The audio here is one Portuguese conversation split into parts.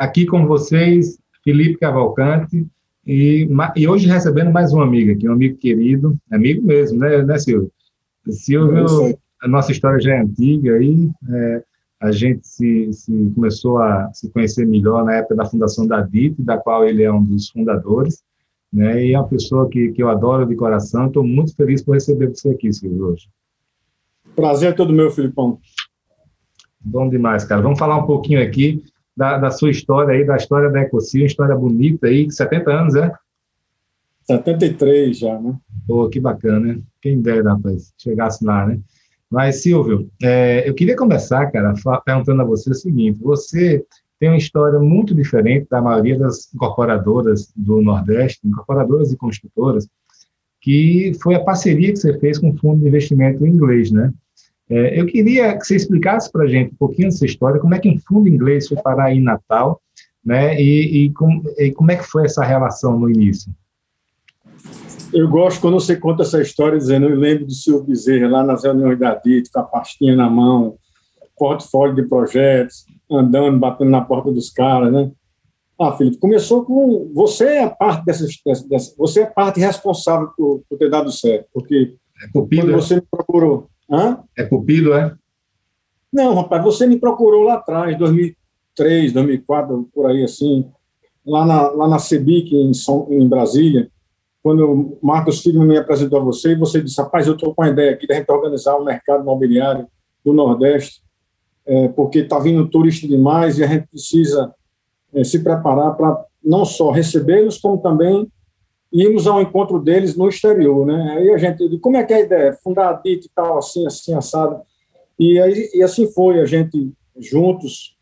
Aqui com vocês, Felipe Cavalcante, e, e hoje recebendo mais um amigo aqui, um amigo querido, amigo mesmo, né, né Silvio? Silvio, a nossa história já é antiga aí, é, a gente se, se, começou a se conhecer melhor na época da fundação da DIT, da qual ele é um dos fundadores, né, e é uma pessoa que, que eu adoro de coração, estou muito feliz por receber você aqui, Silvio, hoje. Prazer é todo meu, Filipão. Bom demais, cara. Vamos falar um pouquinho aqui da, da sua história aí, da história da Ecosil, história bonita aí, 70 anos, é? 73 já, né? Pô, que bacana, né? Quem dera, rapaz, chegasse lá, né? Mas, Silvio, é, eu queria começar, cara, perguntando a você o seguinte: você tem uma história muito diferente da maioria das incorporadoras do Nordeste, incorporadoras e construtoras, que foi a parceria que você fez com o Fundo de Investimento Inglês, né? É, eu queria que você explicasse para a gente um pouquinho dessa história, como é que um fundo inglês foi parar aí em Natal, né? E, e, com, e como é que foi essa relação no início? Eu gosto quando você conta essa história dizendo, eu lembro do Silvio Bezerra lá nas reuniões da DIT, com a pastinha na mão, portfólio de projetos, andando, batendo na porta dos caras, né? Ah, Felipe, começou com você é a parte dessa, dessa você é parte responsável por, por ter dado certo, porque é quando você me procurou, Hã? É Cupido, é? Não, rapaz, você me procurou lá atrás, 2003, 2004, por aí assim, lá na, lá na CEBIC, em, em Brasília, quando o Marcos Filho me apresentou a você, e você disse, rapaz, eu estou com a ideia aqui da gente organizar o mercado imobiliário do Nordeste, é, porque está vindo turista demais e a gente precisa é, se preparar para não só recebê-los, como também íamos ao encontro deles no exterior, né? Aí a gente, como é que é a ideia? Fundar a DIT e tal, assim, assim, assado. E, aí, e assim foi, a gente, juntos,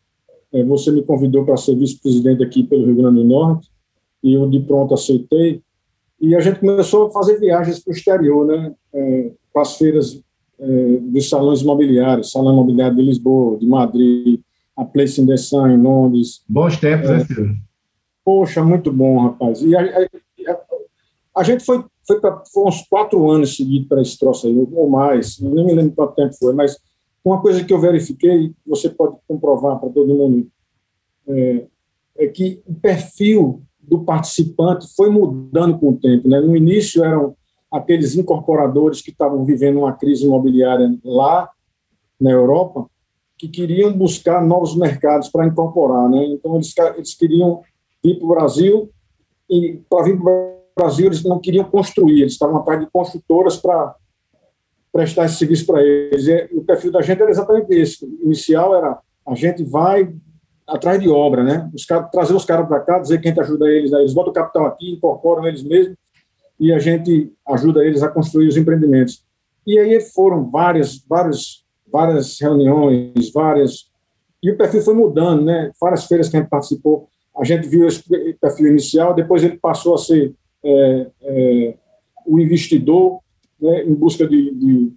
é, você me convidou para ser vice-presidente aqui pelo Rio Grande do Norte, e eu de pronto aceitei, e a gente começou a fazer viagens para o exterior, né? É, para as feiras é, dos salões imobiliários, Salão Imobiliário de Lisboa, de Madrid, a Place in the Sun, em Londres. Bons tempos, né, Silvio? Poxa, muito bom, rapaz. E a, a gente foi, foi para uns quatro anos seguidos para esse troço aí, ou mais, não me lembro quanto tempo foi, mas uma coisa que eu verifiquei, você pode comprovar para todo mundo, é, é, que o perfil do participante foi mudando com o tempo. Né? No início eram aqueles incorporadores que estavam vivendo uma crise imobiliária lá na Europa, que queriam buscar novos mercados para incorporar. Né? Então, eles, eles queriam vir para o Brasil, e para vir para Brasil eles não queriam construir, eles estavam atrás de construtoras para prestar esse serviço para eles. E o perfil da gente era exatamente esse. O inicial era a gente vai atrás de obra, né? Os cara, trazer os caras para cá, dizer que a gente ajuda eles, né? eles botam o capital aqui, incorporam eles mesmos e a gente ajuda eles a construir os empreendimentos. E aí foram várias, várias, várias reuniões, várias e o perfil foi mudando, né? Várias feiras que a gente participou, a gente viu esse perfil inicial, depois ele passou a ser é, é, o investidor né, em busca de, de,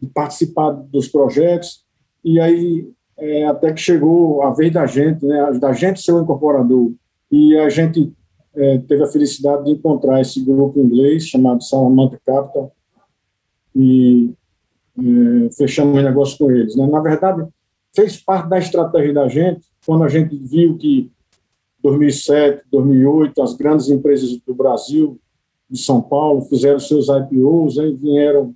de, participar dos projetos. E aí, é, até que chegou a vez da gente, né, da gente ser o incorporador, e a gente é, teve a felicidade de encontrar esse grupo inglês chamado Salamanca Capital, e é, fechamos um negócio com eles. Né? Na verdade, fez parte da estratégia da gente, quando a gente viu que 2007, 2008, as grandes empresas do Brasil, de São Paulo, fizeram seus IPOs, aí vieram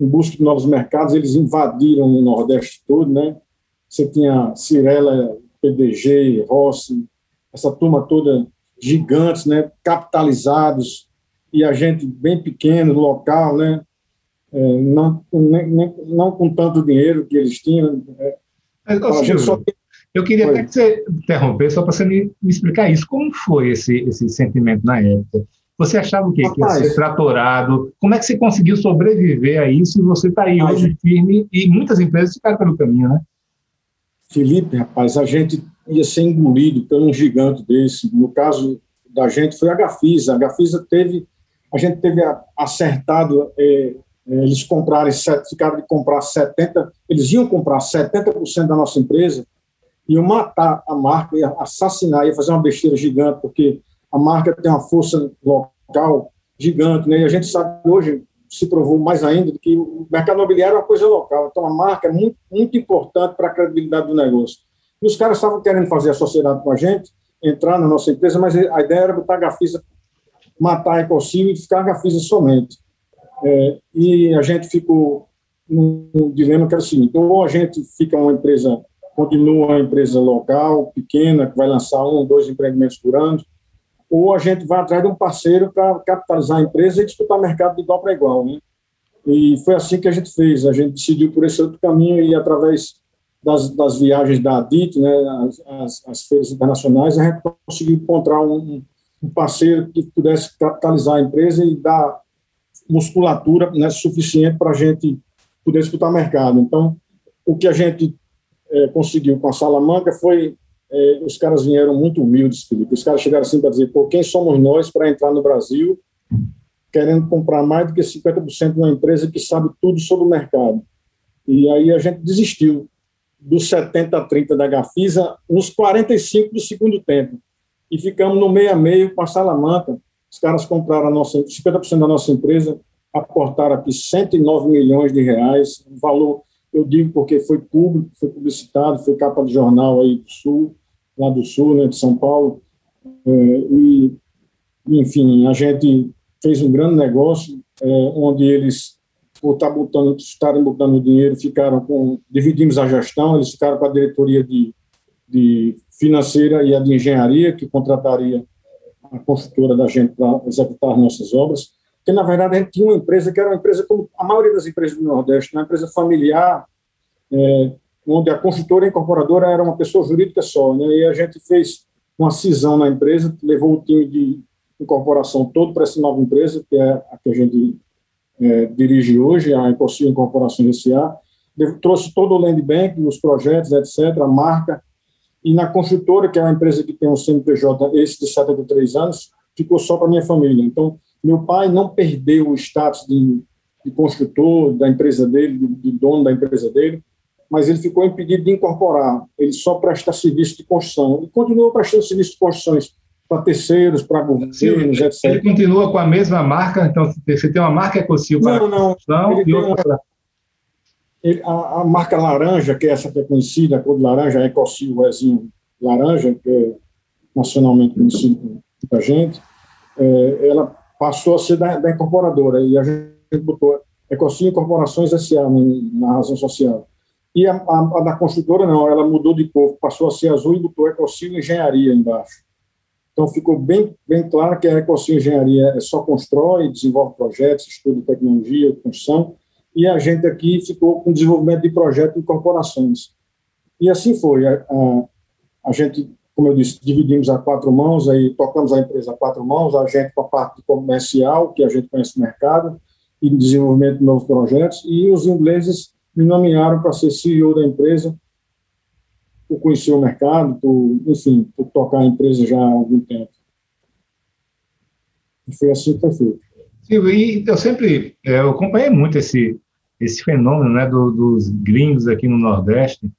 em busca de novos mercados, eles invadiram o Nordeste todo, né? Você tinha Cirela, PDG, Rossi, essa turma toda gigantes, né? Capitalizados, e a gente bem pequeno, local, né? É, não, nem, não com tanto dinheiro que eles tinham. É, Mas, só... Eu queria foi. até que você interromper, só para você me, me, explicar isso. Como foi esse, esse sentimento na época? Você achava o quê? Rapaz, que ia ser tratorado? Como é que você conseguiu sobreviver a isso e você está aí hoje firme e muitas empresas ficaram pelo caminho, né? Felipe, rapaz, a gente ia ser engolido por um gigante desse. No caso da gente, foi a Gafisa. A Gafisa teve, a gente teve acertado é, é, eles compraram, ficaram de comprar 70%, eles iam comprar 70% da nossa empresa, iam matar a marca, ia assassinar, ia fazer uma besteira gigante, porque a marca tem uma força local gigante, né? e a gente sabe hoje, se provou mais ainda, que o mercado imobiliário é uma coisa local, então a marca é muito, muito importante para a credibilidade do negócio. E os caras estavam querendo fazer a sociedade com a gente, entrar na nossa empresa, mas a ideia era botar a Gafisa, matar a Ecocil e ficar a Gafisa somente. É, e a gente ficou num dilema que era o seguinte: ou a gente fica uma empresa, continua uma empresa local, pequena, que vai lançar um, dois empreendimentos por ano, ou a gente vai atrás de um parceiro para capitalizar a empresa e disputar mercado de igual para igual. Né? E foi assim que a gente fez. A gente decidiu por esse outro caminho e através das, das viagens da ADIT, né, as, as, as, feiras internacionais, a gente conseguiu encontrar um, um parceiro que pudesse capitalizar a empresa e dar musculatura né, suficiente para a gente poder disputar mercado. Então, o que a gente é, conseguiu com a Salamanca foi é, os caras vieram muito humildes, Felipe. Os caras chegaram assim para dizer, pô, quem somos nós para entrar no Brasil querendo comprar mais do que 50% de uma empresa que sabe tudo sobre o mercado. E aí a gente desistiu dos 70 a 30 da Gafisa nos 45 do segundo tempo. E ficamos no meio a meio com a Salamanca, os caras compraram a nossa, 50% da nossa empresa, aportaram aqui 109 milhões de reais, um valor, eu digo porque foi público, foi publicitado, foi capa de jornal aí do Sul, lá do Sul, né, de São Paulo, é, e, enfim, a gente fez um grande negócio, é, onde eles, por estar botando, estarem botando dinheiro, ficaram com, dividimos a gestão, eles ficaram com a diretoria de, de financeira e a de engenharia, que contrataria a construtora da gente para executar nossas obras, porque, na verdade, a gente tinha uma empresa que era uma empresa como a maioria das empresas do Nordeste, uma empresa familiar, é, onde a construtora e a incorporadora era uma pessoa jurídica só, né? e a gente fez uma cisão na empresa, levou o time de incorporação todo para essa nova empresa, que é a que a gente é, dirige hoje, a Ecosio Incorporações S.A., trouxe todo o land bank, os projetos, etc., a marca, e na construtora, que é uma empresa que tem um CNPJ, esse de 73 anos, ficou só para minha família. Então, meu pai não perdeu o status de, de construtor da empresa dele, de, de, dono da empresa dele, mas ele ficou impedido de incorporar. Ele só presta serviço de construção. E continua prestando serviço de construções para terceiros, para governos, etc. Ele continua com a mesma marca, então você tem uma marca Ecocil para não, não, construção e outra ele, a, a, marca laranja, que é essa que é conhecida, a cor de laranja, a Ecocil Rezinho Laranja, que é nacionalmente conhecido por muita gente, é, ela passou a ser da, da, incorporadora, e a gente botou Ecocil Incorporações S.A. na razão social. E a, a, a, da construtora, não, ela mudou de cor, passou a ser azul e botou Ecocil Engenharia embaixo. Então, ficou bem, bem claro que a Ecocil Engenharia é só constrói, desenvolve projetos, estuda tecnologia, construção, e a gente aqui ficou com desenvolvimento de projeto em corporações. E assim foi. A, a, a, gente, como eu disse, dividimos a quatro mãos, aí tocamos a empresa a quatro mãos, a gente com a parte comercial, que a gente conhece o mercado, e desenvolvimento de novos projetos, e os ingleses me nomearam para ser CEO da empresa, por conhecer o mercado, por, enfim, por tocar a empresa já há algum tempo. E foi assim que foi feito. Silvio, e eu sempre é, eu acompanhei muito esse, esse fenômeno né, do, dos gringos aqui no Nordeste,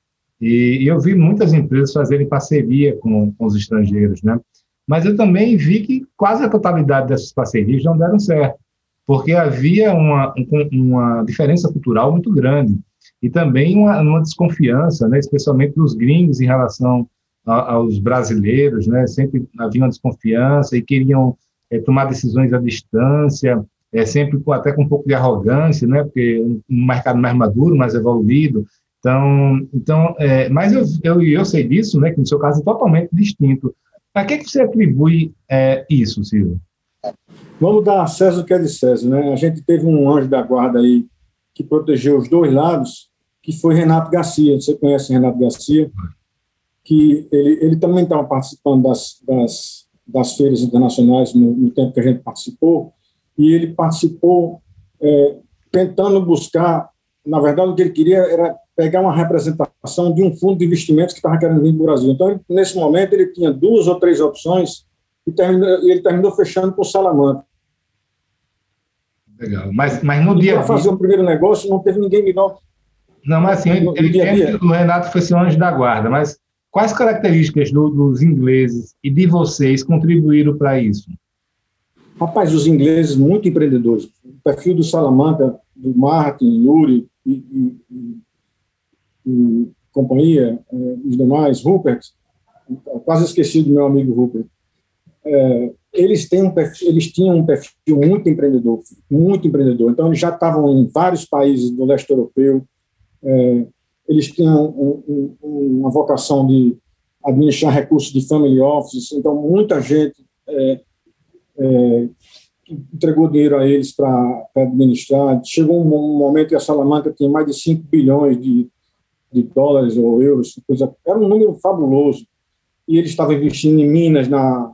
e, eu vi muitas empresas fazerem parceria com, com os estrangeiros, né? Mas eu também vi que quase a totalidade dessas parcerias não deram certo, porque havia uma, uma diferença cultural muito grande e também uma, uma desconfiança, né, especialmente dos gringos em relação a, aos brasileiros, né? Sempre havia uma desconfiança e queriam é, tomar decisões à distância, é, sempre com, até com um pouco de arrogância, né? Porque um mercado mais maduro, mais evoluído, então, então é, mas eu, eu, eu sei disso, né, que no seu caso é totalmente distinto. A que, que você atribui é, isso, Silvio? Vamos dar a César que é de César. Né? A gente teve um anjo da guarda aí que protegeu os dois lados, que foi Renato Garcia. Você conhece Renato Garcia? Que ele, ele também estava participando das, das, das feiras internacionais no, no, tempo que a gente participou, e ele participou é, tentando buscar, na verdade, o que ele queria era pegar uma representação de um fundo de investimentos que estava querendo vir para o Brasil. Então, nesse momento, ele tinha duas ou três opções e, terminou, ele terminou fechando com o Salamanca. Legal. Mas, mas no e dia. Para fazer o primeiro negócio, não teve ninguém melhor. Não, mas assim, no, ele dia o Renato foi seu anjo da guarda, mas quais características do, dos ingleses e de vocês contribuíram para isso? Rapaz, os ingleses muito empreendedores. O perfil do Salamanca, do Martin, Yuri e, e, e companhia, eh, os demais, Rupert, quase esqueci do meu amigo Rupert, é, eles, têm um perfil, eles tinham um perfil muito empreendedor, muito empreendedor. Então, eles já estavam em vários países do leste europeu, é, eles tinham um, um, uma vocação de administrar recursos de family offices, então, muita gente é, entregou dinheiro a eles para administrar. Chegou um momento que a Salamanca tinha mais de 5 bilhões de de dólares ou euros, coisa, era um número fabuloso. E ele estava investindo em minas, na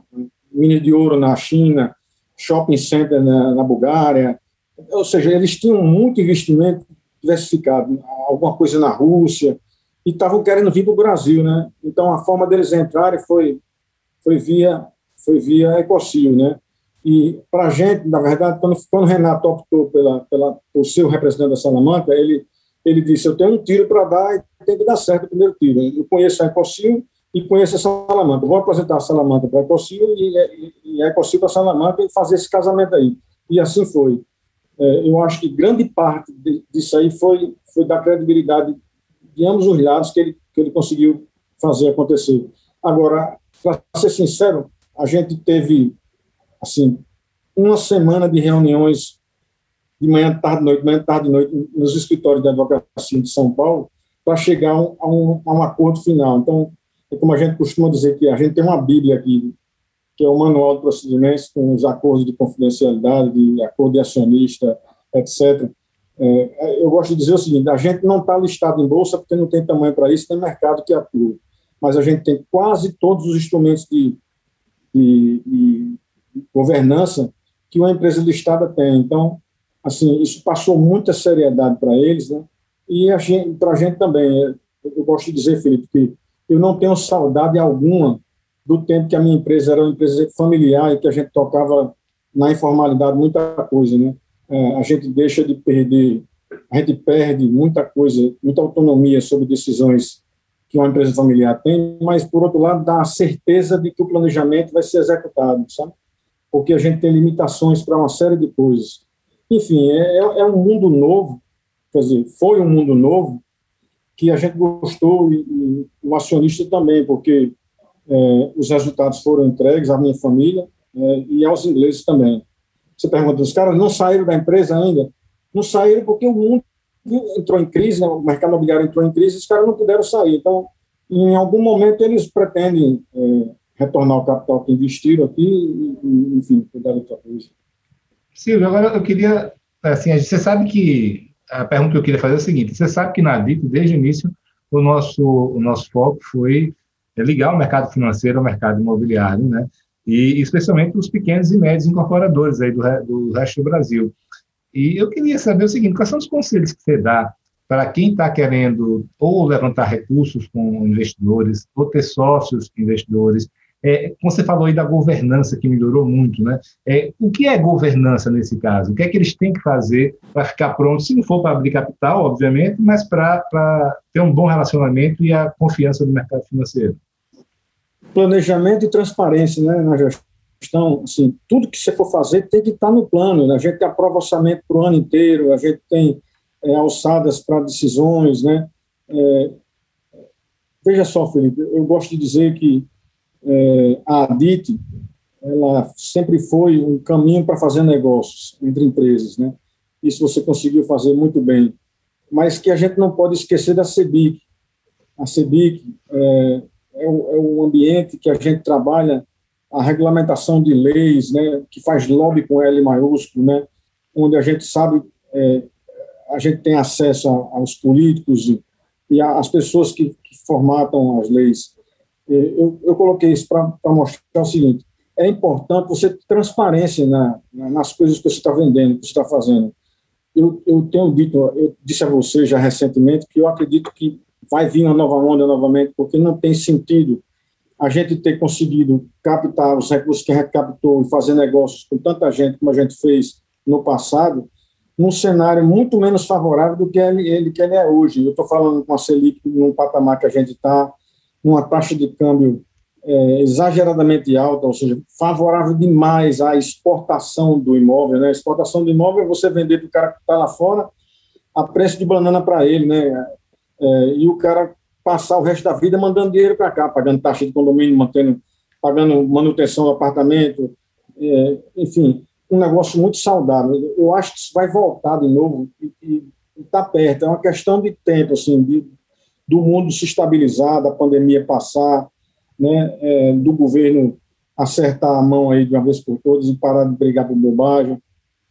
minas de ouro na China, shopping center na, na Bulgária. Ou seja, eles tinham muito investimento diversificado, alguma coisa na Rússia, e estavam querendo vir para o Brasil, né? Então a forma deles entrarem foi foi via foi via Ecocil, né? E para a gente, na verdade, quando, quando o Renato optou pela, pela, por ser o representante da Salamanca, ele ele disse: Eu tenho um tiro para dar e tem que dar certo o primeiro tiro. Eu conheço a Ecocil e conheço a Salamanca. Vou apresentar a Salamanca para a Ecocil e, e a Ecocil para a Salamanca e fazer esse casamento aí. E assim foi. É, eu acho que grande parte disso aí foi, foi da credibilidade de ambos os lados que ele, que ele conseguiu fazer acontecer. Agora, para ser sincero, a gente teve assim uma semana de reuniões de manhã, tarde, noite, manhã, tarde, noite, nos escritórios da advocacia de São Paulo, para chegar a um, a um, acordo final. Então, é como a gente costuma dizer que a gente tem uma Bíblia aqui, que é o manual de procedimentos com os acordos de confidencialidade, de acordo de acionista, etc. É, eu gosto de dizer o seguinte: a gente não está listado em bolsa porque não tem tamanho para isso, tem mercado que atua. Mas a gente tem quase todos os instrumentos de, de, de governança que uma empresa listada tem. Então, assim, isso passou muita seriedade para eles, né? E para a gente também. É, eu gosto de dizer, Felipe, que eu não tenho saudade alguma do tempo que a minha empresa era uma empresa familiar e que a gente tocava na informalidade muita coisa, né? É, a gente deixa de perder, a gente perde muita coisa, muita autonomia sobre decisões que uma empresa familiar tem, mas, por outro lado, dá a certeza de que o planejamento vai ser executado, sabe? Porque a gente tem limitações para uma série de coisas. Enfim, é, é um mundo novo, quer dizer, foi um mundo novo que a gente gostou e, e o acionista também, porque é, os resultados foram entregues à minha família é, e aos ingleses também. Você pergunta, os caras não saíram da empresa ainda? Não saíram porque o mundo entrou em crise, né? o mercado imobiliário entrou em crise, os caras não puderam sair. Então, em algum momento, eles pretendem é, retornar o capital que investiram aqui e, enfim, cuidar da outra coisa. Silvio, agora eu queria, assim, você sabe que, a pergunta que eu queria fazer é a seguinte, você sabe que na DIP, desde o início, o nosso, o nosso foco foi ligar o mercado financeiro ao mercado imobiliário, né? E especialmente os pequenos e médios incorporadores aí do, do resto do Brasil. E eu queria saber o seguinte, quais são os conselhos que você dá para quem está querendo ou levantar recursos com investidores, ou ter sócios investidores, É, você falou aí da governança, que melhorou muito, né? É, o que é governança nesse caso? O que é que eles têm que fazer para ficar prontos, se não for para abrir capital, obviamente, mas para ter um bom relacionamento e a confiança do mercado financeiro? Planejamento e transparência né, na gestão. Assim, tudo que você for fazer tem que estar no plano. Né? A gente aprova orçamento para o ano inteiro, a gente tem é, alçadas para decisões, né? É, veja só, Felipe, eu gosto de dizer que é, a ADIT ela sempre foi um caminho para fazer negócios entre empresas, né? Isso você conseguiu fazer muito bem, mas que a gente não pode esquecer da CEBIC. A CEBIC é, é, é ambiente que a gente trabalha a regulamentação de leis, né? Que faz lobby com L maiúsculo, né? Onde a gente sabe é, a gente tem acesso aos políticos e, e às pessoas que, que, formatam as leis. Eu, eu coloquei isso para mostrar o seguinte: é importante você ter transparência na, nas coisas que você está vendendo, que você está fazendo. Eu, eu tenho dito, eu disse a você já recentemente que eu acredito que vai vir uma nova onda novamente, porque não tem sentido a gente ter conseguido captar os recursos que a gente captou e fazer negócios com tanta gente como a gente fez no passado, num cenário muito menos favorável do que ele, ele que ele é hoje. Eu estou falando com a Selic num patamar que a gente está, numa taxa de câmbio é, exageradamente alta, ou seja, favorável demais à exportação do imóvel. Né? Exportação do imóvel é você vender para o cara que está lá fora a preço de banana para ele, né? É, e o cara passar o resto da vida mandando dinheiro para cá, pagando taxa de condomínio, mantendo, pagando manutenção do apartamento, é, enfim um negócio muito saudável. Eu acho que isso vai voltar de novo e está perto. É uma questão de tempo, assim, de, do mundo se estabilizar, da pandemia passar, né, é, do governo acertar a mão aí de uma vez por todas e parar de brigar por bobagem.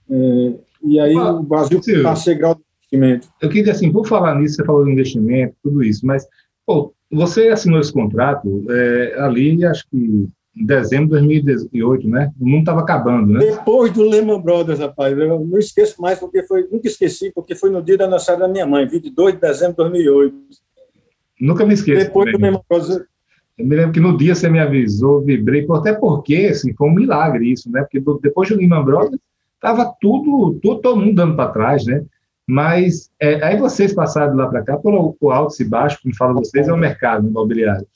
É, e aí ah, o Brasil está a ser grau de investimento. Eu queria, assim, por falar nisso, você falou de investimento, tudo isso, mas pô, você assinou esse contrato é, ali, acho que em dezembro de 2018, né? O mundo estava acabando, né? Depois do Lehman Brothers, rapaz. Eu não esqueço mais, porque foi. Nunca esqueci, porque foi no dia da aniversário da minha mãe, 22 de dezembro de 2008. Nunca me esqueço. Depois também. Brothers. Eu me lembro que no dia você me avisou, vibrei, até porque assim, foi um milagre isso, né? Porque depois do Lehman Brothers, estava tudo, tudo, todo mundo dando para trás, né? Mas é, aí vocês passaram de lá para cá por, por altos e baixos, como falo vocês, é o mercado imobiliário.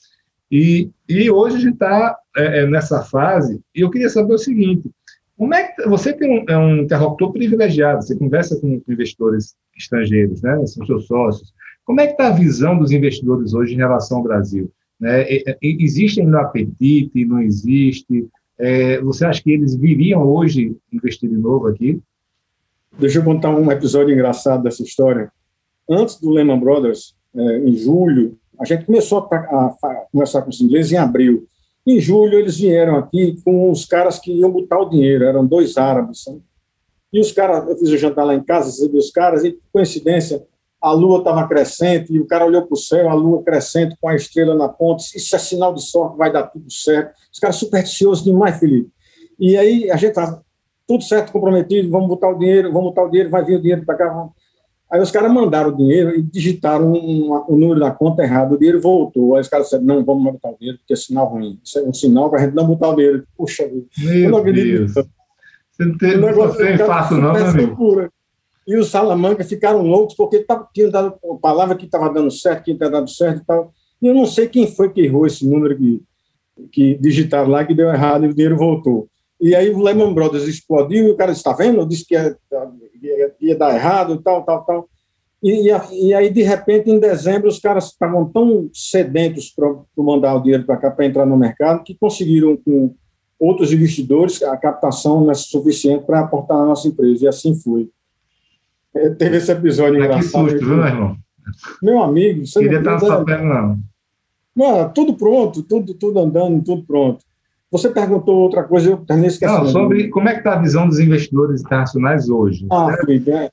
E, e hoje a gente está é, é, nessa fase, e eu queria saber o seguinte: como é que você tem um, é um interlocutor privilegiado, você conversa com investidores estrangeiros, né? São seus sócios. Como é que está a visão dos investidores hoje em relação ao Brasil? Né? Existe ainda apetite? Não existe? É, você acha que eles viriam hoje investir de novo aqui? Deixa eu contar um episódio engraçado dessa história. Antes do Lehman Brothers, é, em julho, a gente começou a, conversar com os ingleses em abril. Em julho, eles vieram aqui com os caras que iam botar o dinheiro, eram dois árabes. E os caras, eu fiz o jantar lá em casa, recebi os caras, e, coincidência, a lua estava crescente, e o cara olhou para o céu, a lua crescente com a estrela na ponta, isso é sinal de sorte, vai dar tudo certo. Os caras supersticiosos demais, Felipe. E aí a gente tá tudo certo, comprometido, vamos botar o dinheiro, vamos botar o dinheiro, vai vir o dinheiro para cá, vamos Aí os caras mandaram o dinheiro e digitaram o número da conta errado, o dinheiro voltou. Aí os caras disseram, não, vamos botar o dinheiro, porque é sinal ruim. Isso é um sinal para a gente não botar o dinheiro. Puxa vida. Meu não Deus. Você não tem, não tem fácil não, meu amigo. E os Salamanca ficaram loucos, porque tava, tinha dado a palavra que estava dando certo, que tinha dado certo e tal. E eu não sei quem foi que errou esse número que, que digitaram lá, que deu errado e o dinheiro voltou. E aí o Lehman Brothers explodiu e o cara está vendo? Disse que ia, ia, ia, dar errado e tal, tal, tal. E, e, aí, de repente, em dezembro, os caras estavam tão sedentos para mandar o dinheiro para cá, para entrar no mercado, que conseguiram, com outros investidores, a captação não é suficiente para aportar na nossa empresa. E assim foi. É, teve esse episódio é engraçado. Que susto, viu, meu irmão? Meu amigo, você Queria não estar perna, não. Não, tudo pronto, tudo, tudo andando, tudo pronto. Você perguntou outra coisa, eu terminei esquecendo. Não, sobre como é que está a visão dos investidores internacionais hoje. Ah, Felipe, é,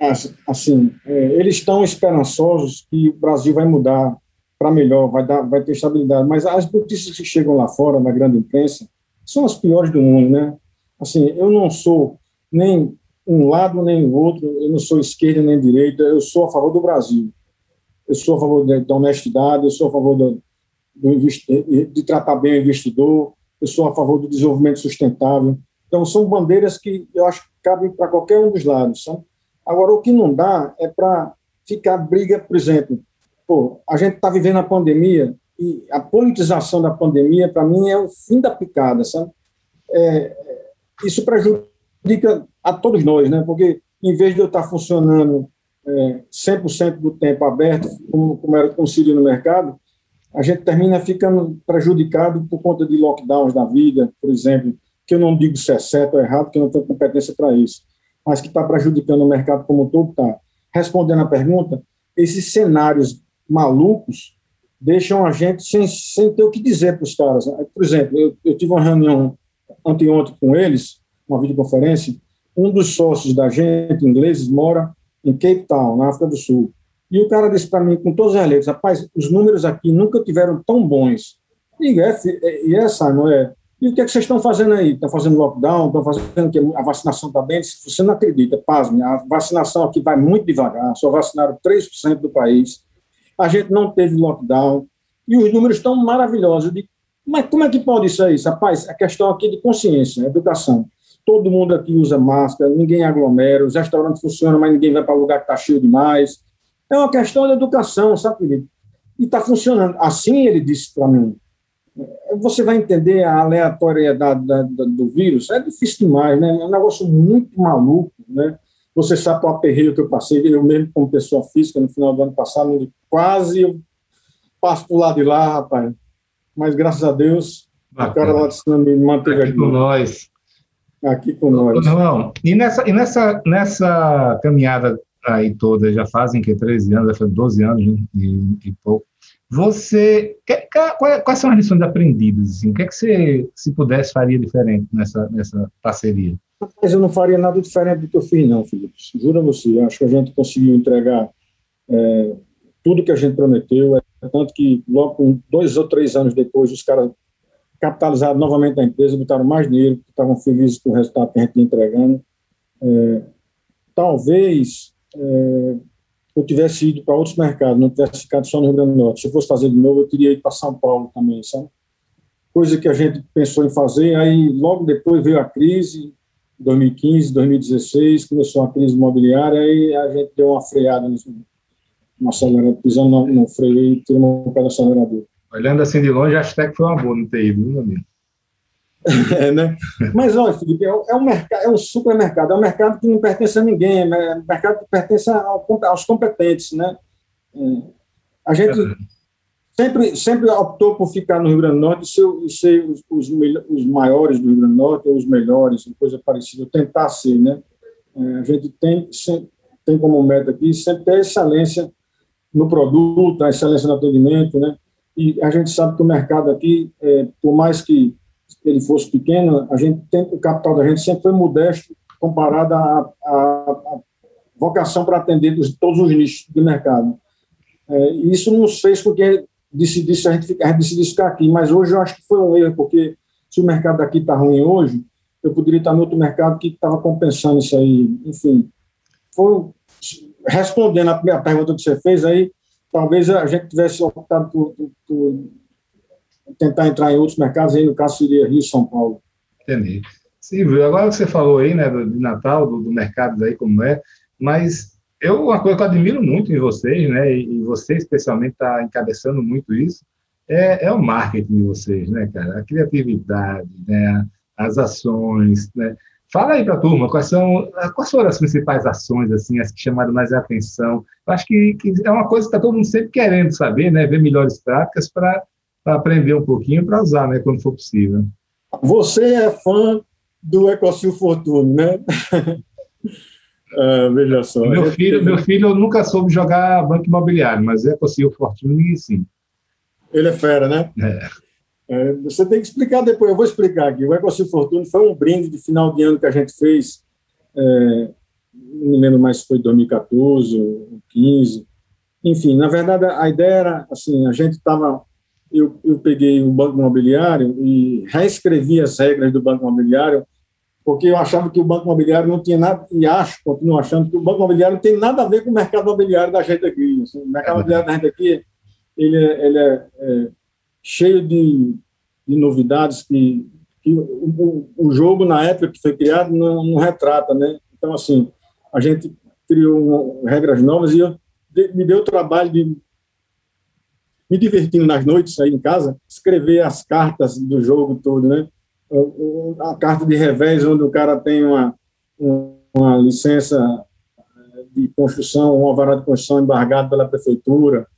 é, assim, é, eles estão esperançosos que o Brasil vai mudar para melhor, vai, dar, vai ter estabilidade, mas as notícias que chegam lá fora, na grande imprensa, são as piores do mundo, né? Assim, eu não sou nem um lado nem o outro, eu não sou esquerda nem direita, eu sou a favor do Brasil. Eu sou a favor da honestidade, eu sou a favor do, do de tratar bem o investidor, eu sou a favor do desenvolvimento sustentável. Então, são bandeiras que eu acho que cabem para qualquer um dos lados. Sabe? Agora, o que não dá é para ficar briga, por exemplo, pô, a gente está vivendo a pandemia e a politização da pandemia, para mim, é o fim da picada, sabe? É, isso prejudica a todos nós, né? Porque em vez de eu estar funcionando é, 100% do tempo aberto, como, como era conhecido no mercado, a gente termina ficando prejudicado por conta de lockdowns da vida, por exemplo, que eu não digo se é certo ou errado, porque eu não tenho competência para isso, mas que está prejudicando o mercado como um todo, está. Respondendo a pergunta, esses cenários malucos deixam a gente sem, sem ter o que dizer para os caras. Por exemplo, eu, eu tive uma reunião anteontem com eles, uma videoconferência, um dos sócios da gente, ingleses, mora em Cape Town, na África do Sul. E o cara disse para mim, com todos os letras, rapaz, os números aqui nunca tiveram tão bons. E é, é, e é é. E o que, é que vocês estão fazendo aí? Estão fazendo lockdown? Estão fazendo que a vacinação está bem? Você não acredita, pasme, a vacinação aqui vai muito devagar, só vacinaram 3% do país. A gente não teve lockdown. E os números estão maravilhosos. Digo, mas como é que pode isso aí? Rapaz, a questão aqui de consciência, educação todo mundo aqui usa máscara, ninguém aglomera, os restaurantes funcionam, mas ninguém vai para lugar que está cheio demais. É uma questão de educação, sabe, Felipe? E está funcionando. Assim ele disse para mim. Você vai entender a aleatoriedade da, da, do vírus? É difícil demais, né? É um negócio muito maluco, né? Você sabe o aperreio que eu passei, eu mesmo como pessoa física, no final do ano passado, quase eu passo para o lado de lá, rapaz. Mas graças a Deus, Bacana. o cara lá de cima me manteve aqui. aqui. com nós aqui com nós. Não, e nessa, e nessa, nessa caminhada aí toda, já fazem que 13 anos, já faz 12 anos né, e, e pouco, você, que, que, quais são as lições aprendidas? Assim? O que é que você, se pudesse, faria diferente nessa, nessa parceria? Mas eu não faria nada diferente do que eu fiz, não, Felipe. Juro a você, acho que a gente conseguiu entregar é, tudo que a gente prometeu, é, tanto que logo, dois ou três anos depois, os caras capitalizaram novamente a empresa, botaram mais dinheiro, estavam felizes com o resultado que a gente ia entregando. É, talvez é, eu tivesse ido para outros mercados, não tivesse ficado só no Rio Grande do Norte. Se eu fosse fazer de novo, eu teria ido para São Paulo também, sabe? Coisa que a gente pensou em fazer, aí logo depois veio a crise, 2015, 2016, começou a crise imobiliária, aí a gente deu uma freada no acelerador, pisando no, no freio e tiramos um pé do acelerador. Olhando assim de longe, acho até que foi uma boa não ter ido, meu amigo? É, né? Mas olha, Felipe, é um, mercado, é um supermercado, é um mercado que não pertence a ninguém, é um mercado que pertence aos competentes, né? É, a gente é. sempre, sempre optou por ficar no Rio Grande do Norte e ser, e ser os, os, os, maiores do Rio Grande do Norte, ou os melhores, coisa parecida, tentar ser, né? É, a gente tem, tem como meta aqui sempre ter excelência no produto, a excelência no atendimento, né? E a gente sabe que o mercado aqui, é, por mais que ele fosse pequeno, a gente tem, o capital da gente sempre foi modesto comparado à, à, vocação para atender dos, todos os nichos do mercado. É, isso nos fez com que decidisse, a, gente, a gente decidisse ficar aqui, mas hoje eu acho que foi um erro, porque se o mercado daqui está ruim hoje, eu poderia estar no outro mercado que estava compensando isso aí. Enfim, foi, respondendo a pergunta que você fez aí, talvez a gente tivesse optado por, por, por, tentar entrar em outros mercados, aí no caso seria Rio São Paulo. Entendi. Silvio, agora que você falou aí, né, de Natal, do, do mercado daí como é, mas eu, uma coisa que eu admiro muito em vocês, né, e você especialmente está encabeçando muito isso, é, é, o marketing de vocês, né, cara? A criatividade, né, as ações, né? Fala aí para a turma quais são quais foram as principais ações assim as que chamaram mais a atenção. Eu acho que, que é uma coisa que está todo mundo sempre querendo saber, né? Ver melhores práticas para aprender um pouquinho para usar, né? Quando for possível. Você é fã do Ecosil Fortune, né? ah, veja só. Meu filho, meu filho nunca soube jogar banco imobiliário, mas Ecosil Fortune sim. Ele é fera, né? É. É, você tem que explicar depois, eu vou explicar aqui. O Ecossil Fortuna foi um brinde de final de ano que a gente fez, é, não me lembro mais se foi 2014 ou 15. Enfim, na verdade, a ideia era assim: a gente estava. Eu, eu peguei o Banco Imobiliário e reescrevi as regras do Banco Imobiliário, porque eu achava que o Banco Imobiliário não tinha nada, e acho, continuo achando, que o Banco Imobiliário não tem nada a ver com o mercado imobiliário da gente aqui. Assim, o mercado imobiliário da gente aqui, ele é, ele é, é cheio de, de novidades que, que o, o, jogo, na época que foi criado, não, não, retrata, né? Então, assim, a gente criou regras novas e eu, de, me deu o trabalho de me divertindo nas noites aí em casa, escrever as cartas do jogo todo, né? A carta de revés, onde o cara tem uma, uma licença eh, de construção, um alvará de construção embargado pela prefeitura,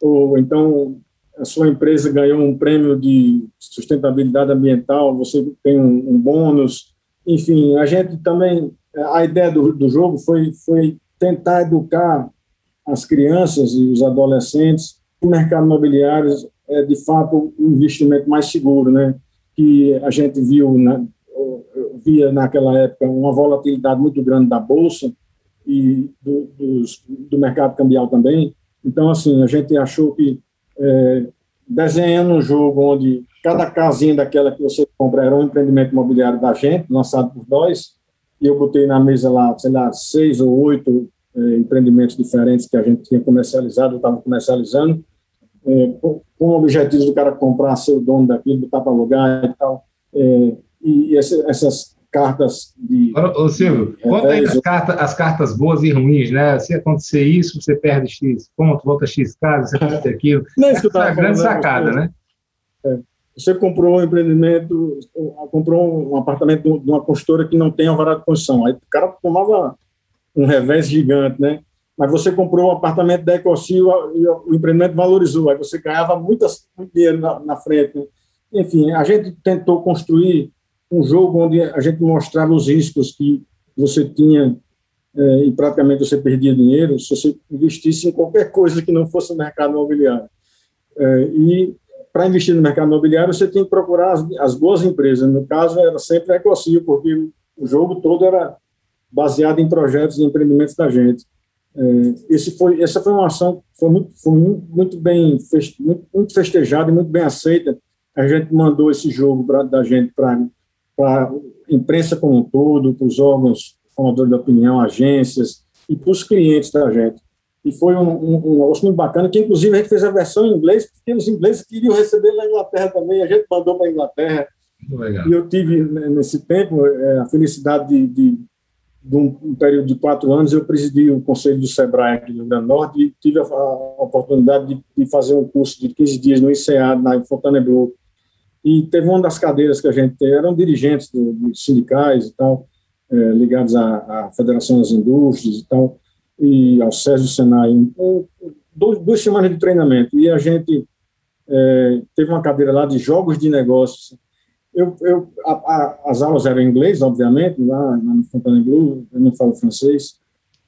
ou então a sua empresa ganhou um prêmio de sustentabilidade ambiental, você tem um, um bônus, enfim, a gente também, a ideia do, do jogo foi, foi tentar educar as crianças e os adolescentes o mercado imobiliário é, de fato, um investimento mais seguro, né? Que a gente viu, na, via naquela época uma volatilidade muito grande da bolsa e do, dos, do mercado cambial também. Então, assim, a gente achou que é, desenhando um jogo onde cada casinha daquela que você compra era um empreendimento imobiliário da gente, lançado por nós, e eu botei na mesa lá, sei lá, seis ou oito é, empreendimentos diferentes que a gente tinha comercializado, estava comercializando, é, com, o objetivo do cara comprar, ser o dono daquilo, botar para alugar e tal. É, e, e essa, essas cartas de. Ô, Silvio, é, conta aí as, cartas, as cartas boas e ruins, né? Se acontecer isso, você perde X ponto, volta X casa, você perde aquilo. Não, é Essa é a grande sacada, né? É. Você comprou um empreendimento, comprou um apartamento de uma construtora que não tem alvará de construção. Aí o cara tomava um revés gigante, né? mas você comprou um apartamento da Ecocil e o empreendimento valorizou, aí você ganhava muitas, muito dinheiro na, na frente. Né? Enfim, a gente tentou construir um jogo onde a gente mostrava os riscos que você tinha é, e praticamente você perdia dinheiro se você investisse em qualquer coisa que não fosse no mercado imobiliário. É, e para investir no mercado imobiliário, você tem que procurar as, as boas empresas. No caso, era sempre a Ecocil, porque o jogo todo era baseado em projetos e empreendimentos da gente. É, esse foi, essa foi uma ação que foi muito, foi muito bem muito, muito festejada e muito bem aceita. A gente mandou esse jogo pra, da gente para a imprensa como um todo, para os órgãos formadores de opinião, agências e para os clientes da gente. E foi um, um, um negócio muito bacana, que inclusive a gente fez a versão em inglês, porque os ingleses queriam receber na Inglaterra também, a gente mandou para a Inglaterra. E eu tive, né, nesse tempo, é, a felicidade de, de de um, período de quatro anos, eu presidi o Conselho do SEBRAE aqui no Rio Grande do Norte e tive a, a oportunidade de, de, fazer um curso de 15 dias no INSEAD, na Fontainebleau. E teve uma das cadeiras que a gente tem, eram dirigentes do, de sindicais e tal, é, ligados à, à, Federação das Indústrias e tal, e ao do Senai. Um, dois, duas semanas de treinamento. E a gente é, teve uma cadeira lá de jogos de negócios eu, eu a, a, as aulas eram em inglês, obviamente, lá, no Fontainebleau, eu não falo francês,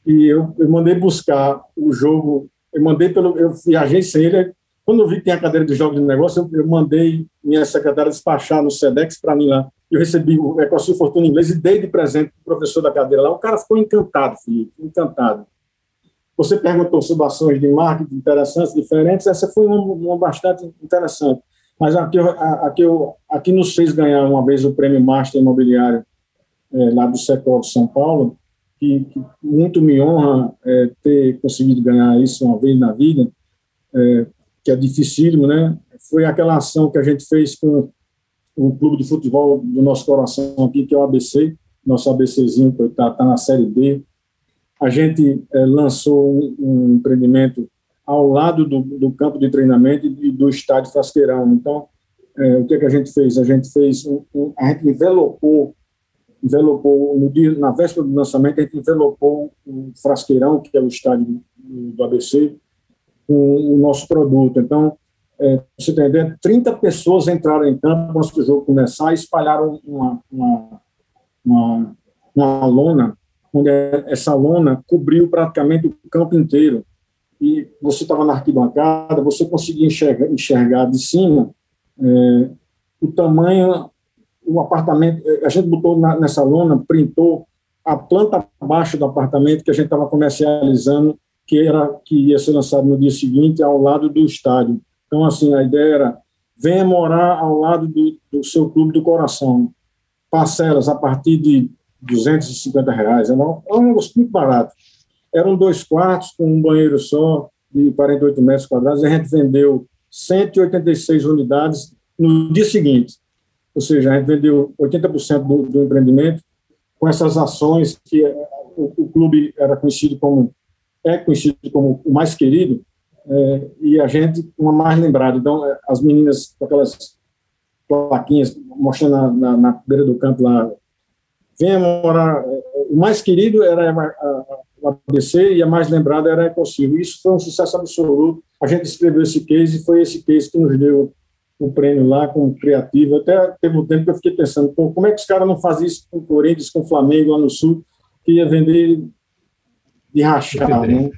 e eu, eu mandei buscar o jogo, eu mandei pelo, eu viajei sem ele, quando eu vi que tinha a cadeira de jogos de negócio, eu, eu mandei minha secretária despachar no SEDEX para mim lá, eu recebi o Ecosul Fortuna inglês e dei de presente para o professor da cadeira lá, o cara ficou encantado, Felipe, encantado. Você perguntou sobre ações de marketing interessantes, diferentes, essa foi uma, uma bastante interessante. Mas aqui, aqui, aqui nos fez ganhar uma vez o prêmio Master Imobiliário é, lá do Secol de São Paulo, que, que muito me honra é, ter conseguido ganhar isso uma vez na vida, é, que é dificílimo, né? Foi aquela ação que a gente fez com o clube de futebol do nosso coração aqui, que é o ABC, nosso ABCzinho, que está tá na Série B. A gente é, lançou um, um empreendimento ao lado do, do campo de treinamento e do estádio Frasqueirão. Então, é, o que, é que a gente fez? A gente fez, um, um, a gente envelopou, envelopou no dia, na véspera do lançamento, a gente envelopou o Frasqueirão, que é o estádio do, do ABC, com o nosso produto. Então, é, você entender, 30 pessoas entraram em campo antes do jogo começar e espalharam uma, uma, uma, uma lona, onde essa lona cobriu praticamente o campo inteiro e você estava na arquibancada, você conseguia enxergar, enxergar de cima é, o tamanho, o apartamento. A gente botou na, nessa lona, printou a planta abaixo do apartamento que a gente estava comercializando, que era que ia ser lançado no dia seguinte ao lado do estádio. Então, assim, a ideia era venha morar ao lado do, do seu clube do coração. Parcelas a partir de 250 reais. É um, é um negócio muito barato. Eram dois quartos com um banheiro só, de 48 metros quadrados, e a gente vendeu 186 unidades no dia seguinte. Ou seja, a gente vendeu 80% do, do empreendimento com essas ações que eh, o, o, clube era conhecido como é conhecido como o mais querido é, e a gente uma mais lembrada. Então, eh, as meninas com aquelas plaquinhas mostrando na, na, na beira do campo lá, venha morar. O mais querido era a, a, o ABC e a mais lembrada era a Ecosil. Isso foi um sucesso absoluto. A gente escreveu esse case e foi esse case que nos deu o prêmio lá com criativo. Até teve um tempo que eu fiquei pensando, como é que os caras não fazem isso com o Corinthians, com o Flamengo lá no Sul, que ia vender de rachar, né?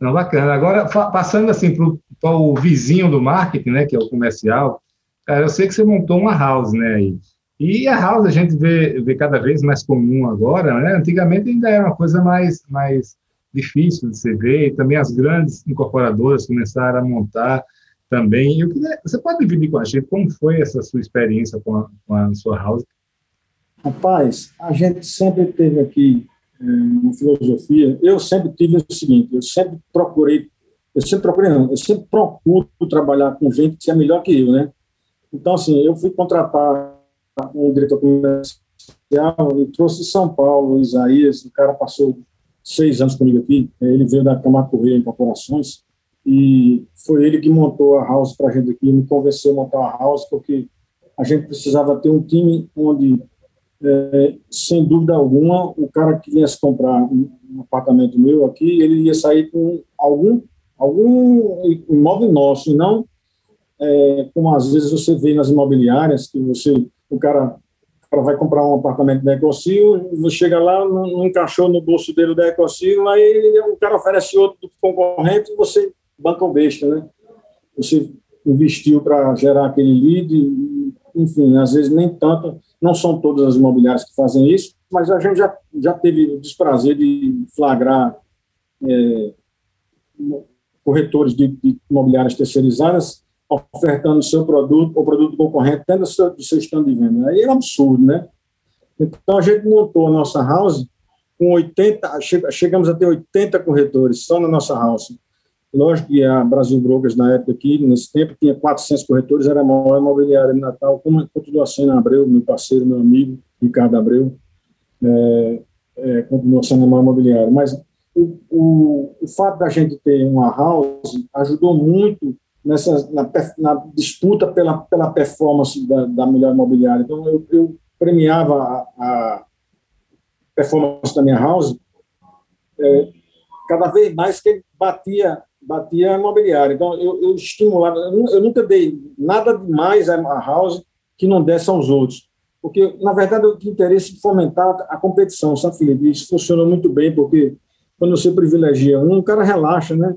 Não, bacana. Agora, passando assim para o vizinho do marketing, né, que é o comercial, cara, eu sei que você montou uma house, né, aí. E a house a gente vê, vê cada vez mais comum agora, né? Antigamente ainda era uma coisa mais, mais difícil de se ver, e também as grandes incorporadoras começaram a montar também. Eu queria, você pode dividir com a gente como foi essa sua experiência com a, com a sua house? Rapaz, a gente sempre teve aqui é, uma filosofia. Eu sempre tive o seguinte: eu sempre procurei, eu sempre procurei, não, eu sempre procuro trabalhar com gente que é melhor que eu, né? Então, assim, eu fui contratar um diretor comercial e trouxe São Paulo, Isaías, o cara passou seis anos comigo aqui, ele veio da Câmara Correia Incorporações, e foi ele que montou a house para a gente aqui, me convenceu a montar a house, porque a gente precisava ter um time onde, é, sem dúvida alguma, o cara que viesse comprar um, apartamento meu aqui, ele ia sair com algum, algum imóvel nosso, e não é, como às vezes você vê nas imobiliárias, que você, o cara o cara vai comprar um apartamento da Ecocil, você chega lá, não, não encaixou no bolso dele da Ecocil, aí o cara oferece outro do concorrente e você banco besta, né? Você investiu para gerar aquele lead, enfim, às vezes nem tanto, não são todas as imobiliárias que fazem isso, mas a gente já, já teve o desprazer de flagrar é, corretores de, de imobiliárias terceirizadas ofertando seu produto ou produto concorrente dentro do seu, seu stand de venda. Aí é um absurdo, né? Então, a gente montou a nossa house com 80, chegamos a ter 80 corretores só na nossa house. Lógico que a Brasil Brokers, na época aqui, nesse tempo, tinha 400 corretores, era a maior imobiliária de Natal, como continua sendo Abreu, meu parceiro, meu amigo, Ricardo Abreu, é, é, continua sendo a maior imobiliária. Mas o, o, o fato da gente ter uma house ajudou muito nessa, na, na disputa pela, pela performance da, da melhor imobiliária. Então, eu, eu premiava a, a, performance da minha house é, cada vez mais que batia batia a imobiliária. Então, eu, eu estimulava, eu nunca dei nada demais a house que não desse aos outros. Porque, na verdade, eu tinha interesse de fomentar a competição, sabe, Felipe? Isso funcionou muito bem, porque quando você privilegia um, o cara relaxa, né?